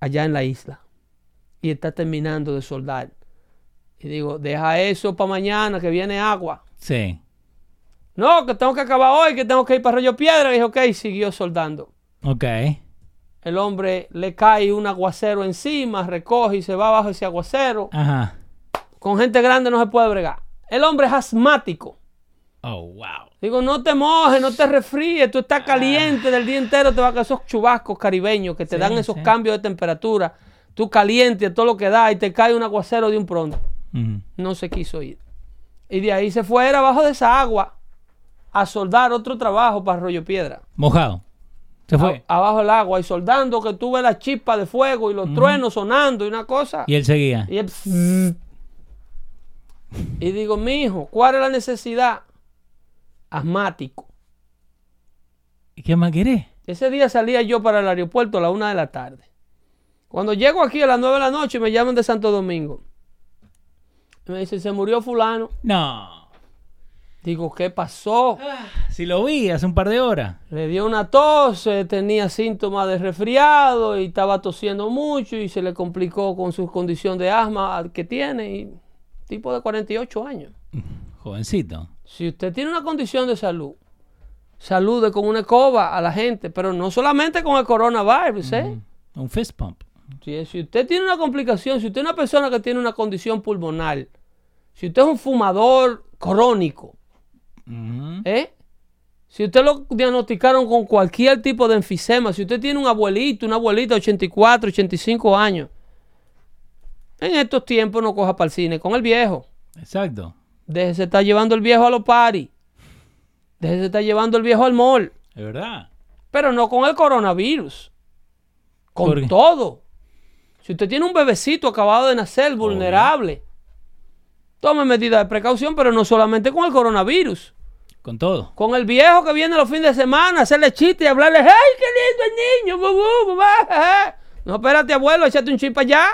allá en la isla. Y está terminando de soldar. Y digo, deja eso para mañana que viene agua. Sí. No, que tengo que acabar hoy, que tengo que ir para Rollo Piedra. Y dije, ok, siguió soldando. Ok. El hombre le cae un aguacero encima, recoge y se va abajo ese aguacero. Ajá. Con gente grande no se puede bregar. El hombre es asmático. Oh, wow. Digo, no te mojes, no te resfríes, tú estás caliente del día entero, te va a caer esos chubascos caribeños que te Sí, dan esos sí. cambios de temperatura. Tú caliente todo lo que da y te cae un aguacero de un pronto. No se quiso ir. Y de ahí se fue era abajo de esa agua a soldar otro trabajo para Rollo Piedra. Mojado. Se fue. A- abajo del agua y soldando que tuve la chispa de fuego y los truenos sonando y una cosa. Y él seguía. Y, él- y digo, mi hijo, ¿cuál es la necesidad? Asmático. ¿Y qué más querés? Ese día salía yo para el aeropuerto a la una de la tarde. Cuando llego aquí a las nueve de la noche me llaman de Santo Domingo. Y me dicen, se murió fulano. No. Digo, ¿qué pasó? Si lo vi hace un par de horas. Le dio una tos, eh, tenía síntomas de resfriado y estaba tosiendo mucho y se le complicó con su condición de asma que tiene. Y, tipo de 48 años. Jovencito. Si usted tiene una condición de salud, salude con una escoba a la gente, pero no solamente con el coronavirus, ¿eh? Un fist pump. Si, si usted tiene una complicación, si usted es una persona que tiene una condición pulmonar, si usted es un fumador crónico. ¿eh? Si usted lo diagnosticaron con cualquier tipo de enfisema, si usted tiene un abuelito, una abuelita de 84, 85 años, en estos tiempos no coja para el cine con el viejo. Exacto. Déjese estar llevando el viejo a los paris. Déjese estar llevando el viejo al mall. Es verdad. Pero no con el coronavirus. ¿Por Con todo. Si usted tiene un bebecito acabado de nacer, vulnerable, tome medidas de precaución, pero no solamente con el coronavirus. Con todo. Con el viejo que viene los fines de semana a hacerle chiste y hablarle, ¡ay, qué lindo el niño! bu, bu, bu, ba, ja, ja". No, espérate, abuelo, échate un chip allá.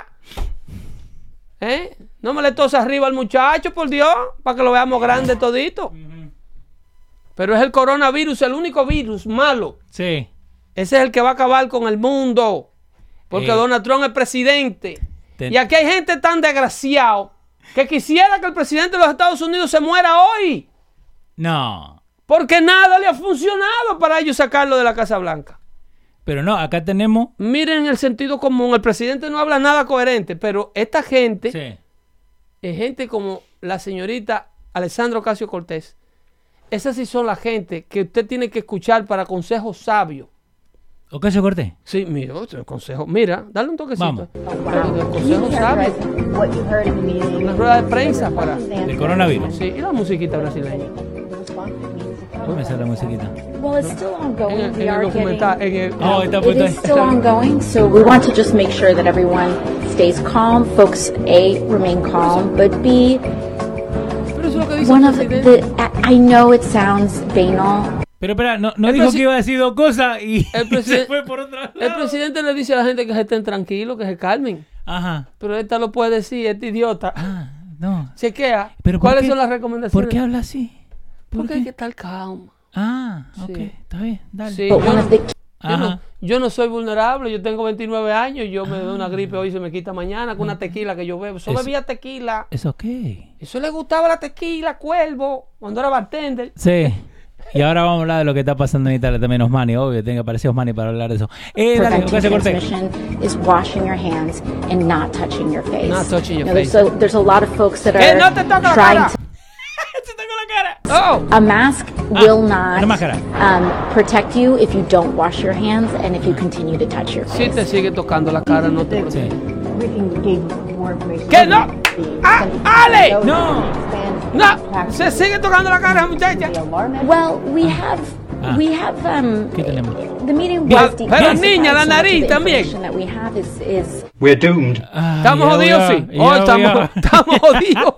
¿Eh? No me le tosas arriba al muchacho, por Dios, para que lo veamos grande todito. Pero es el coronavirus, el único virus malo. Sí. Ese es el que va a acabar con el mundo. Porque Eh. Donald Trump es presidente. Ten- Y aquí hay gente tan desgraciado que quisiera que el presidente de los Estados Unidos se muera hoy. No. Porque nada le ha funcionado para ellos sacarlo de la Casa Blanca. Pero no, acá tenemos. Miren el sentido común. El presidente no habla nada coherente, pero esta gente Sí. Es gente como la señorita Alessandro Casio Cortés. Esas sí son la gente que usted tiene que escuchar para consejos sabios. Ocasio Cortés. Sí, mira, otro consejo. Mira, dale un toquecito. Vamos. Consejos sabios. what you heard in the meeting. Una rueda de prensa para. Del coronavirus. Sí, y la musiquita brasileña. ¿Dónde sale la musiquita? Well, it's still En ongoing. el, We en el are documental. getting. En el, Oh, está It puesto is ahí. still ongoing, so we want to just make sure that everyone stays calm. Folks, A, remain calm, but B, pero eso es lo que dice one of the. I know it sounds banal, Pero espera, no, no dijo que iba a decir dos cosas y El [LAUGHS] se fue por otro lado. El presidente le dice a la gente que se estén tranquilos, que se calmen. Ajá. Pero esta lo puede decir, este idiota. Ah, no. Chequea. Pero ¿por ¿Cuáles qué- son las recomendaciones? ¿Por qué habla así? ¿Por Porque qué? hay que estar calmo. Ah, ok. Sí. Está bien, dale. Sí, yo, no, no- yo no soy vulnerable, yo tengo 29 años, yo me doy una gripe hoy y se me quita mañana con una tequila que yo bebo. Yo Eso- bebía tequila. Es ok. Eso le gustaba la tequila, cuervo, cuando era bartender. Sí. Y ahora vamos a hablar de lo que está pasando en Italia también, Osmani, obvio, tiene que aparecer Osmani para hablar de eso. Eh, dale, gracias, corte. is washing your hands and not touching your face. Not touching your You know, there's, face. a, there's a lot of folks that ¡Que are no te toca la cara! ¡Oh! A mask will not um, protect you if you don't wash your hands and if you continue to touch your Si face. te sigue tocando la cara, no te Sí. ¿Qué no? ¡Ah! ¡Ale! No. ¡No! Se sigue tocando la cara, muchacha. Well, we have Ah. we have um ¿Qué tenemos? the meeting was pero niña, la nariz también. information that we have is is We're doomed. Ah, ¿Estamos jodidos, sí? Oh, estamos, [LAUGHS] estamos jodidos.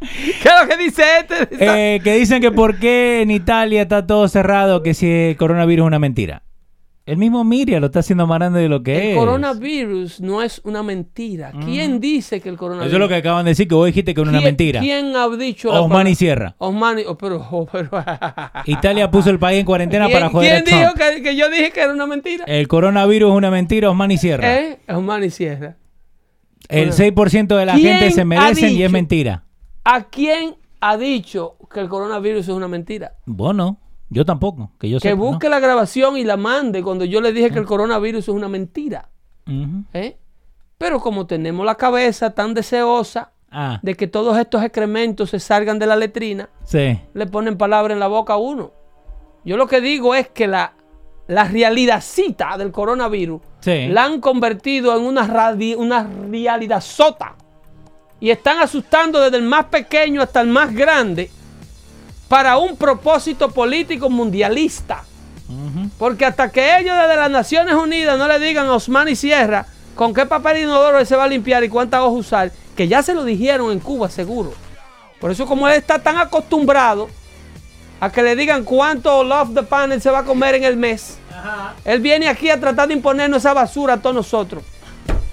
¿Qué es lo que dice este? Eh, que dicen que por qué en Italia está todo cerrado, que si el coronavirus es una mentira. El mismo Miriam lo está haciendo más grande de lo que el es. coronavirus no es una mentira. ¿Quién dice que el coronavirus Eso es lo que acaban de decir, que vos dijiste que era una ¿Quién- mentira. ¿Quién ha dicho Osmani Sierra. Osmani, oh, pero, oh, pero- [LAUGHS] Italia puso el país en cuarentena ¿Quién, para joder quién a Trump. dijo que, que yo dije que era una mentira? El coronavirus es una mentira, Osmani Sierra. ¿Eh? Osmani Sierra. El 6% de la ¿Quién gente se merecen y es mentira. ¿A quién ha dicho que el coronavirus es una mentira? Bueno, yo tampoco. Que yo Que sepa, busque la grabación y la mande cuando yo le dije que el coronavirus es una mentira. ¿eh? Pero como tenemos la cabeza tan deseosa Ah, de que todos estos excrementos se salgan de la letrina, sí. le ponen palabra en la boca a uno. Yo lo que digo es que la, la realidadcita del coronavirus Sí. la han convertido en una, radi- una realidad sota. Y están asustando desde el más pequeño hasta el más grande para un propósito político mundialista. Porque hasta que ellos desde las Naciones Unidas no le digan a Osman y Sierra con qué papel inodoro él se va a limpiar y cuántas hojas usar, que ya se lo dijeron en Cuba seguro. Por eso como él está tan acostumbrado a que le digan cuánto Love the Panel se va a comer en el mes, él viene aquí a tratar de imponernos esa basura a todos nosotros.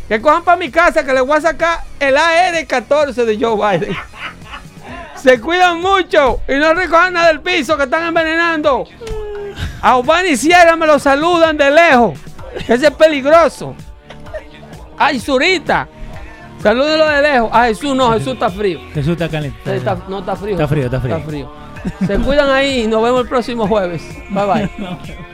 Que cojan para mi casa que le voy a sacar el AR-14 de Joe Biden. [LAUGHS] Se cuidan mucho y no recojan nada del piso que están envenenando. A Obama y Sierra me lo saludan de lejos. Ese es peligroso. Ay, Zurita. Salúdenlo de lejos. A Jesús no, Jesús está frío. Jesús está caliente. Está- no está frío. Está frío, está frío. Está frío. Se cuidan ahí y nos vemos el próximo jueves. Bye bye. [LAUGHS]